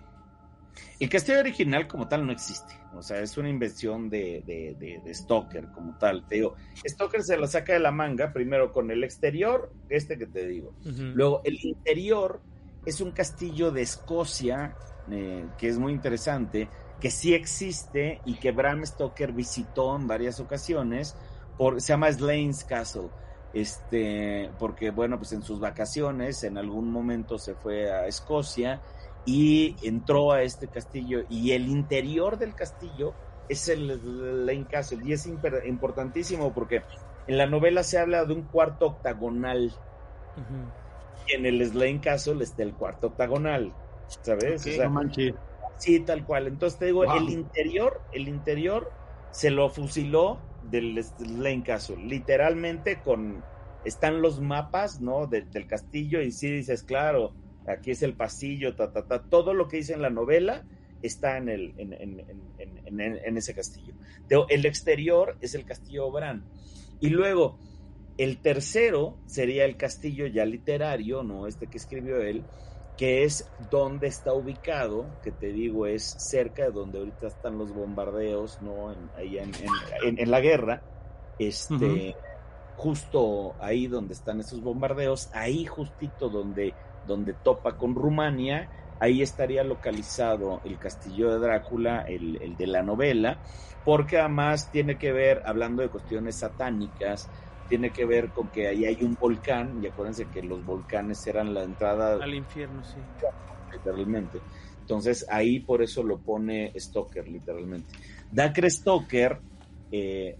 el castillo original como tal no existe. O sea, es una invención de, de, de, de Stoker como tal. Te digo, Stoker se la saca de la manga primero con el exterior, este que te digo. Luego, el interior es un castillo de Escocia, eh, que es muy interesante, que sí existe y que Bram Stoker visitó en varias ocasiones, por, se llama Slane's Castle. Este, porque bueno, pues en sus vacaciones, en algún momento se fue a Escocia y entró a este castillo y el interior del castillo es el Slane Castle y es importantísimo porque en la novela se habla de un cuarto octagonal y en el Slane Castle está el cuarto octagonal, ¿sabes? Ok. O sea, No manches. sí, tal cual. Entonces te digo, Wow. el interior, el interior se lo fusiló del Slane Castle, literalmente con están los mapas, ¿no? De- del castillo y sí dices, claro, aquí es el pasillo, ta, ta, ta. Todo lo que dice en la novela está en, el, en, en, en, ese castillo. El exterior es el castillo Bran. Y luego, el tercero sería el castillo ya literario, ¿no? Este que escribió él, que es donde está ubicado, que te digo es cerca de donde ahorita están los bombardeos, ¿no? En, ahí en, en- en- en la guerra, este, justo ahí donde están esos bombardeos, ahí justito donde, donde topa con Rumania, ahí estaría localizado el castillo de Drácula, el, el de la novela, porque además tiene que ver, hablando de cuestiones satánicas, tiene que ver con que ahí hay un volcán, y acuérdense que los volcanes eran la entrada Al infierno, sí. literalmente. Entonces ahí por eso lo pone Stoker, literalmente. Dacre Stoker eh,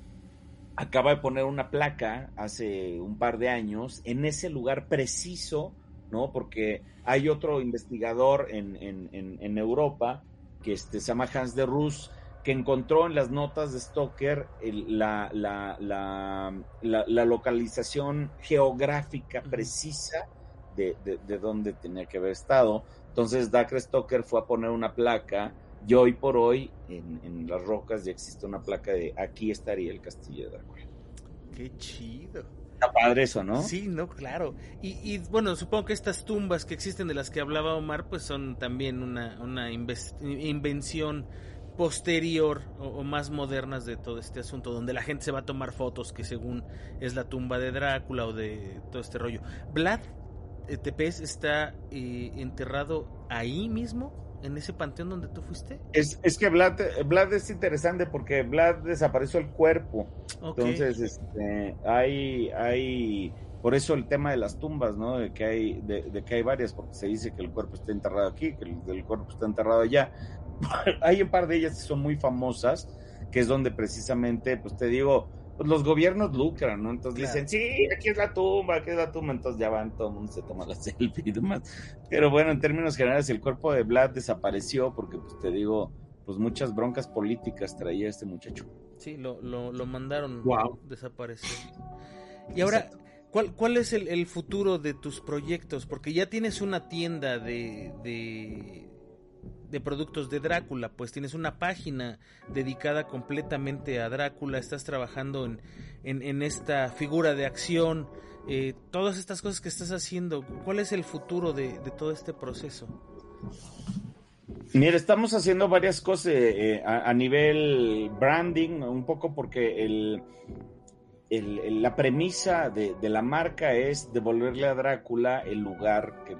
acaba de poner una placa hace un par de años en ese lugar preciso, ¿no? Porque hay otro investigador en, en, en, en Europa que este, se llama Hans de Rus que encontró en las notas de Stoker el- la, la, la, la, localización geográfica precisa de, de, de dónde tenía que haber estado. Entonces Dacre Stoker fue a poner una placa y hoy por hoy en, en las rocas ya existe una placa de aquí estaría el castillo de Drácula. Qué chido. Está padre eso, ¿no? Sí, no, claro. Y, y, bueno, supongo que estas tumbas que existen de las que hablaba Omar, pues son también una, una invención posterior o, o más modernas de todo este asunto, donde la gente se va a tomar fotos que según es la tumba de Drácula o de todo este rollo. Vlad eh, Tepes está eh, enterrado ahí mismo, en ese panteón donde tú fuiste. Es, es que Vlad, Vlad es interesante porque Vlad desapareció el cuerpo. Entonces, este, hay, hay, por eso el tema de las tumbas, ¿no? De que hay, de, de que hay varias, porque se dice que el cuerpo está enterrado aquí, que el, el cuerpo está enterrado allá. hay un par de ellas que son muy famosas, que es donde precisamente, pues te digo, pues los gobiernos lucran, ¿no? Entonces Claro. dicen, sí, aquí es la tumba, aquí es la tumba, entonces ya van, todo el mundo se toma la selfie y demás. Pero bueno, en términos generales, el cuerpo de Vlad desapareció porque, pues te digo, pues muchas broncas políticas traía este muchacho. Sí, lo, lo, lo mandaron Wow. desaparecer. Y ahora, ¿cuál, cuál es el, el futuro de tus proyectos? Porque ya tienes una tienda de, de, de productos de Drácula, pues tienes una página dedicada completamente a Drácula, estás trabajando en, en, esta figura de acción, eh, todas estas cosas que estás haciendo, ¿cuál es el futuro de, de todo este proceso? Mira, estamos haciendo varias cosas eh, a, a nivel branding, un poco porque el- el- la premisa de, de la marca es devolverle a Drácula el lugar que,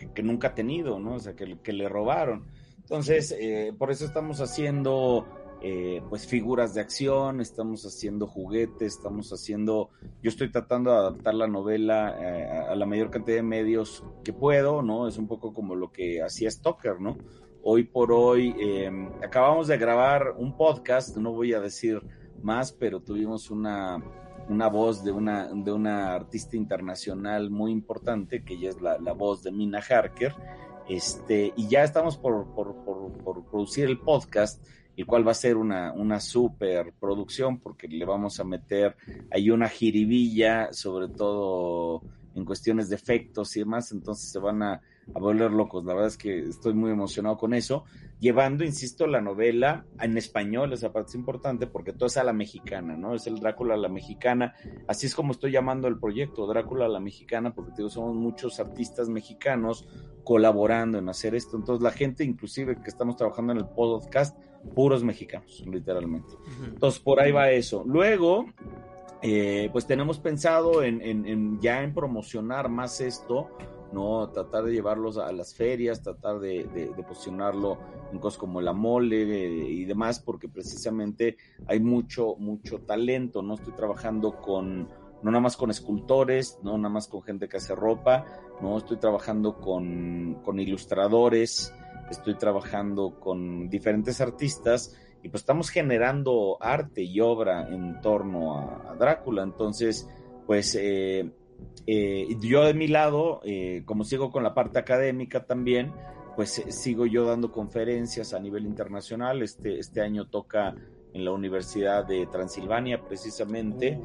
que- que nunca ha tenido, ¿no? O sea, que, que le robaron. Entonces, eh, por eso estamos haciendo eh, pues figuras de acción, estamos haciendo juguetes, estamos haciendo, yo estoy tratando de adaptar la novela eh, a la mayor cantidad de medios que puedo, ¿no? Es un poco como lo que hacía Stoker, ¿no? hoy por hoy eh, acabamos de grabar un podcast, no voy a decir más, pero tuvimos una, una voz de una, de una artista internacional muy importante, que ya es la, la voz de Mina Harker, este, y ya estamos por, por, por, producir el podcast el cual va a ser una, una super producción porque le vamos a meter ahí una jiribilla, sobre todo en cuestiones de efectos y demás, entonces se van a, a volver locos. La verdad es que estoy muy emocionado con eso. Llevando, insisto, la novela en español, esa parte es importante porque todo es a la mexicana, ¿no? Es el Drácula a la mexicana. Así es como estoy llamando el proyecto, Drácula a la mexicana, porque digo, somos muchos artistas mexicanos colaborando en hacer esto. Entonces, la gente, inclusive que estamos trabajando en el podcast, puros mexicanos, literalmente. Entonces, por ahí va eso. Luego, eh, pues tenemos pensado en, en, en, ya en promocionar más esto ¿no? Tratar de llevarlos a las ferias, tratar de, de, de posicionarlo en cosas como la mole y demás, porque precisamente hay mucho, mucho talento, ¿no? Estoy trabajando con, no nada más con escultores, no nada más con gente que hace ropa, no estoy trabajando con, con ilustradores, estoy trabajando con diferentes artistas y pues estamos generando arte y obra en torno a, a Drácula, entonces pues eh, eh, yo de mi lado, eh, como sigo con la parte académica también, pues eh, sigo yo dando conferencias a nivel internacional. Este, este año toca en la Universidad de Transilvania, precisamente.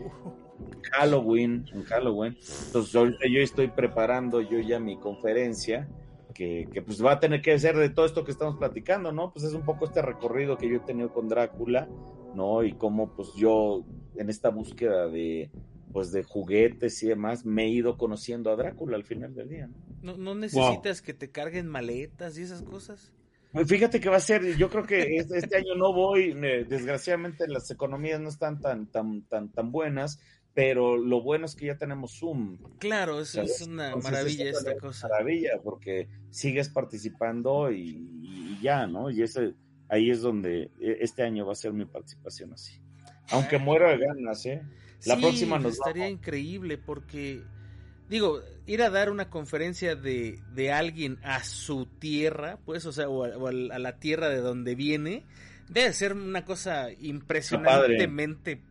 Halloween, en Halloween. Entonces ahorita yo estoy preparando yo ya mi conferencia, que, que, pues va a tener que ser de todo esto que estamos platicando, ¿no? Pues es un poco este recorrido que yo he tenido con Drácula, ¿no? Y cómo pues yo en esta búsqueda de, pues de juguetes y demás, me he ido conociendo a Drácula al final del día. ¿No, no, no necesitas wow. que te carguen maletas y esas cosas? Pues fíjate que va a ser, yo creo que este, este año no voy, desgraciadamente las economías no están tan, tan, tan, tan buenas, pero lo bueno es que ya tenemos Zoom. Claro, eso ¿sabes? es una Entonces, maravilla esta es cosa. Maravilla, porque sigues participando y, y, ya, ¿no? Y ese, ahí es donde e, este año va a ser mi participación así. Aunque muero de ganas, ¿eh? La sí, próxima nos estaría vamos. increíble porque digo, ir a dar una conferencia de, de alguien a su tierra, pues, o sea, o a, o a la tierra de donde viene, debe ser una cosa impresionantemente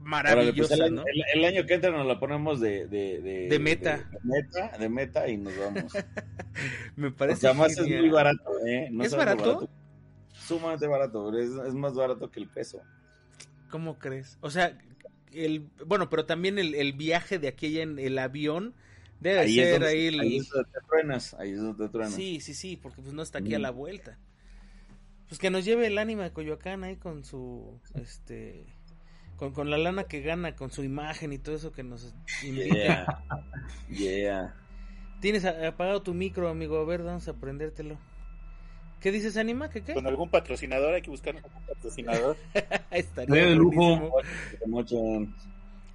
maravillosa, Órale, pues el, ¿no? el, el, año que entra nos la ponemos de, de, de, de meta. De, meta, de meta y nos vamos. Me parece. O sea, además es muy barato, ¿eh? No ¿Es barato? barato? Sumamente barato, es, es más barato que el peso. ¿Cómo crees? O sea, el bueno, pero también el, el viaje de aquella en el avión debe ahí ser donde, ahí el... ahí es donde te truenas, ahí es donde te truenas. Sí, sí, sí, porque pues no está aquí mm. a la vuelta. Pues que nos lleve el ánima de Coyoacán ahí con su este con, con, la lana que gana, con su imagen y todo eso que nos invita. Yeah. yeah. Tienes apagado tu micro, amigo, a ver, vamos a prendértelo. ¿Qué dices, Anima? ¿Qué qué? Con algún patrocinador, hay que buscar algún patrocinador. Estaría de lujo.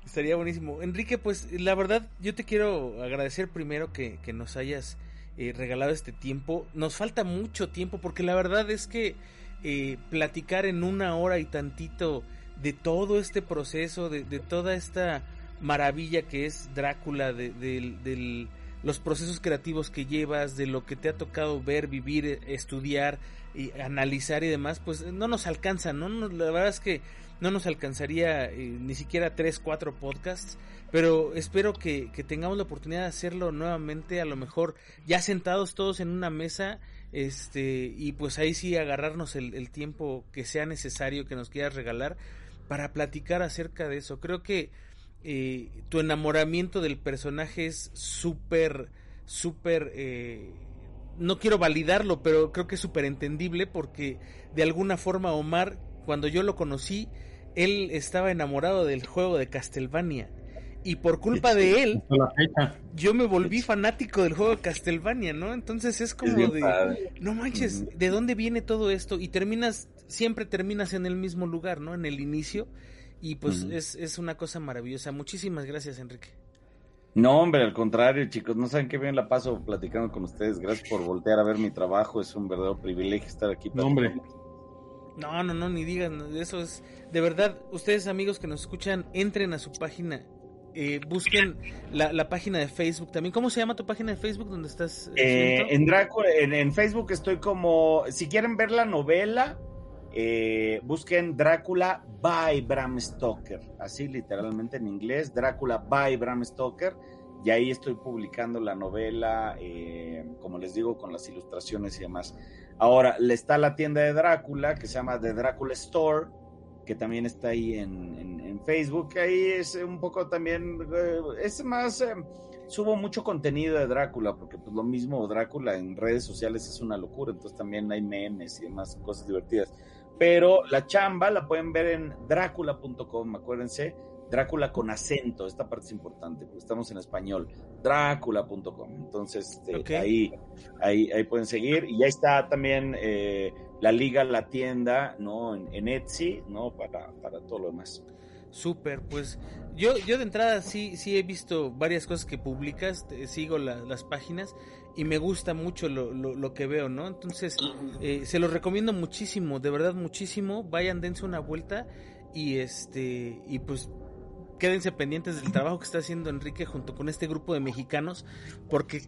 Estaría buenísimo. Enrique, pues la verdad, yo te quiero agradecer primero que, que nos hayas eh, regalado este tiempo. Nos falta mucho tiempo porque la verdad es que eh, platicar en una hora y tantito de todo este proceso, de, de toda esta maravilla que es Drácula, de, de, del los procesos creativos que llevas, de lo que te ha tocado ver, vivir, estudiar y analizar y demás, pues no nos alcanza, ¿no? La verdad es que no nos alcanzaría eh, ni siquiera tres, cuatro podcasts, pero espero que, que, tengamos la oportunidad de hacerlo nuevamente, a lo mejor ya sentados todos en una mesa, este, y pues ahí sí agarrarnos el, el tiempo que sea necesario que nos quieras regalar para platicar acerca de eso. Creo que eh, tu enamoramiento del personaje es súper, súper... Eh, no quiero validarlo, pero creo que es súper entendible porque de alguna forma Omar, cuando yo lo conocí, él estaba enamorado del juego de Castlevania. Y por culpa de él, yo me volví fanático del juego de Castlevania, ¿no? Entonces es como de, no manches, ¿de dónde viene todo esto? Y terminas, siempre terminas en el mismo lugar, ¿no? En el inicio. Y pues uh -huh. es, es, una cosa maravillosa. Muchísimas gracias, Enrique. No, hombre, al contrario, chicos, no saben qué bien la paso platicando con ustedes. Gracias por voltear a ver mi trabajo. Es un verdadero privilegio estar aquí. No, hombre. No, no, no, ni digan. Eso es. De verdad, ustedes, amigos que nos escuchan, entren a su página eh, busquen la, página de Facebook también. ¿Cómo se llama tu página de Facebook donde estás? Eh, en, Drácula, en, Facebook estoy como, si quieren ver la novela, eh, busquen Drácula by Bram Stoker, así literalmente en inglés, Drácula by Bram Stoker, y ahí estoy publicando la novela, como les digo, con las ilustraciones y demás. Ahora, está la tienda de Drácula que se llama The Drácula Store, que también está ahí en, Facebook. Ahí es un poco también, eh, es más, eh, subo mucho contenido de Drácula, porque pues lo mismo Drácula en redes sociales es una locura, entonces también hay memes y demás cosas divertidas. Pero la chamba la pueden ver en drácula.com, acuérdense, Drácula con acento, esta parte es importante, porque estamos en español, drácula.com. Entonces, este, ahí, ahí, ahí pueden seguir. Y ya está también eh, la liga, la tienda, ¿no? En, Etsy, ¿no? Para, para todo lo demás. Súper, pues yo, yo de entrada sí, sí he visto varias cosas que publicas, sigo las páginas y me gusta mucho lo, lo, que veo, ¿no? Entonces, eh, se los recomiendo muchísimo, de verdad muchísimo, vayan, dense una vuelta y este, y pues quédense pendientes del trabajo que está haciendo Enrique junto con este grupo de mexicanos, porque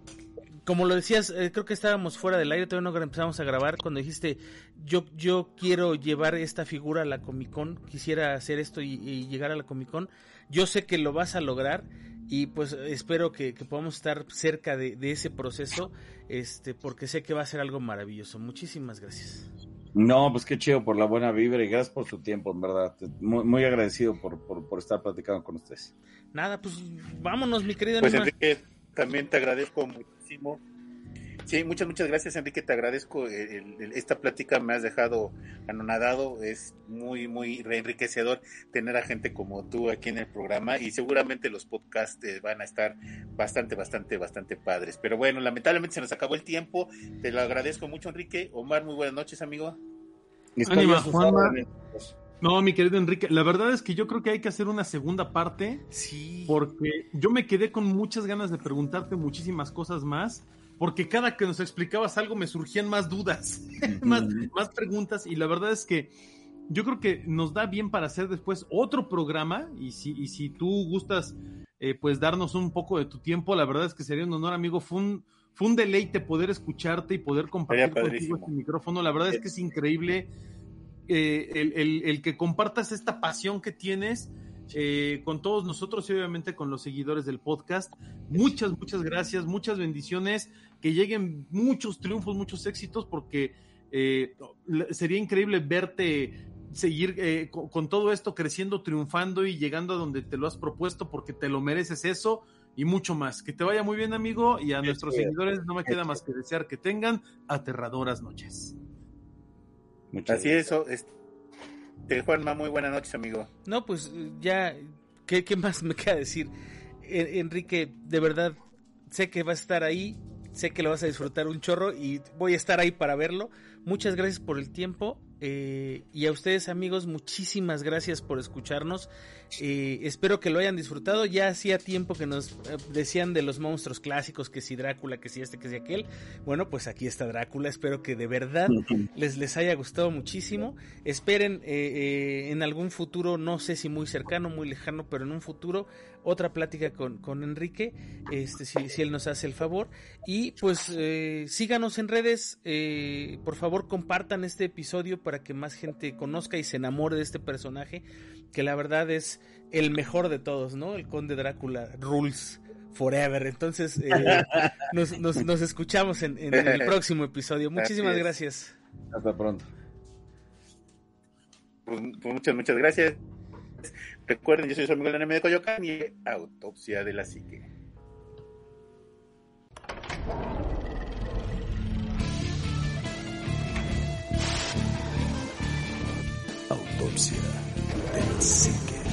como lo decías, eh, creo que estábamos fuera del aire, todavía no empezamos a grabar, cuando dijiste, yo, yo quiero llevar esta figura a la Comic Con, quisiera hacer esto y, llegar a la Comic Con, yo sé que lo vas a lograr y pues espero que, podamos estar cerca de, de, ese proceso, este, porque sé que va a ser algo maravilloso. Muchísimas gracias. No, pues qué chido por la buena vibra y gracias por su tiempo, en verdad. Muy, agradecido por, estar platicando con ustedes. Nada, pues vámonos, mi querido. Pues Enrique, también te agradezco muchísimo. Sí, muchas, muchas gracias, Enrique. Te agradezco esta plática. Me has dejado anonadado. Es muy, muy enriquecedor tener a gente como tú aquí en el programa y seguramente los podcasts eh, van a estar bastante, bastante, bastante padres. Pero bueno, lamentablemente se nos acabó el tiempo. Te lo agradezco mucho, Enrique. Omar, muy buenas noches, amigo. Ánima, Juanma. No, mi querido Enrique, la verdad es que yo creo que hay que hacer una segunda parte. Sí. Porque yo me quedé con muchas ganas de preguntarte muchísimas cosas más porque cada que nos explicabas algo me surgían más dudas, más, más preguntas, y la verdad es que yo creo que nos da bien para hacer después otro programa, y si, y si tú gustas, eh, pues darnos un poco de tu tiempo, la verdad es que sería un honor, amigo, fue un, fue un deleite poder escucharte y poder compartir contigo este micrófono, la verdad es que es increíble eh, el, el, el que compartas esta pasión que tienes, eh, con todos nosotros y obviamente con los seguidores del podcast. Muchas, muchas gracias, muchas bendiciones, que lleguen muchos triunfos, muchos éxitos, porque eh, sería increíble verte seguir eh, con, todo esto creciendo, triunfando y llegando a donde te lo has propuesto, porque te lo mereces eso y mucho más. Que te vaya muy bien, amigo, y a nuestros seguidores no me queda más que desear que tengan aterradoras noches. Muchas Así es, Juanma, muy buenas noches, amigo. No, pues ya, ¿qué, más me queda decir? Enrique, de verdad, sé que vas a estar ahí, sé que lo vas a disfrutar un chorro y voy a estar ahí para verlo. Muchas gracias por el tiempo eh, y a ustedes amigos, muchísimas gracias por escucharnos. Eh, espero que lo hayan disfrutado. Ya hacía tiempo que nos eh, decían de los monstruos clásicos, que si Drácula, que si este, que si aquel. Bueno, pues aquí está Drácula. Espero que de verdad les, les haya gustado muchísimo. Esperen en algún futuro, no sé si muy cercano, muy lejano, pero en un futuro, otra plática con, con Enrique, este, si, si, él nos hace el favor. Y pues síganos en redes. por favor, compartan este episodio para que más gente conozca y se enamore de este personaje, que la verdad es el mejor de todos, ¿no? El conde Drácula rules forever. Entonces, eh, nos, escuchamos en, el próximo episodio. Muchísimas gracias. Hasta pronto. Pues, pues, muchas, muchas gracias. Recuerden, yo soy su amigo el de Coyoacán y Autopsia de la Psique. Autopsia been seeking.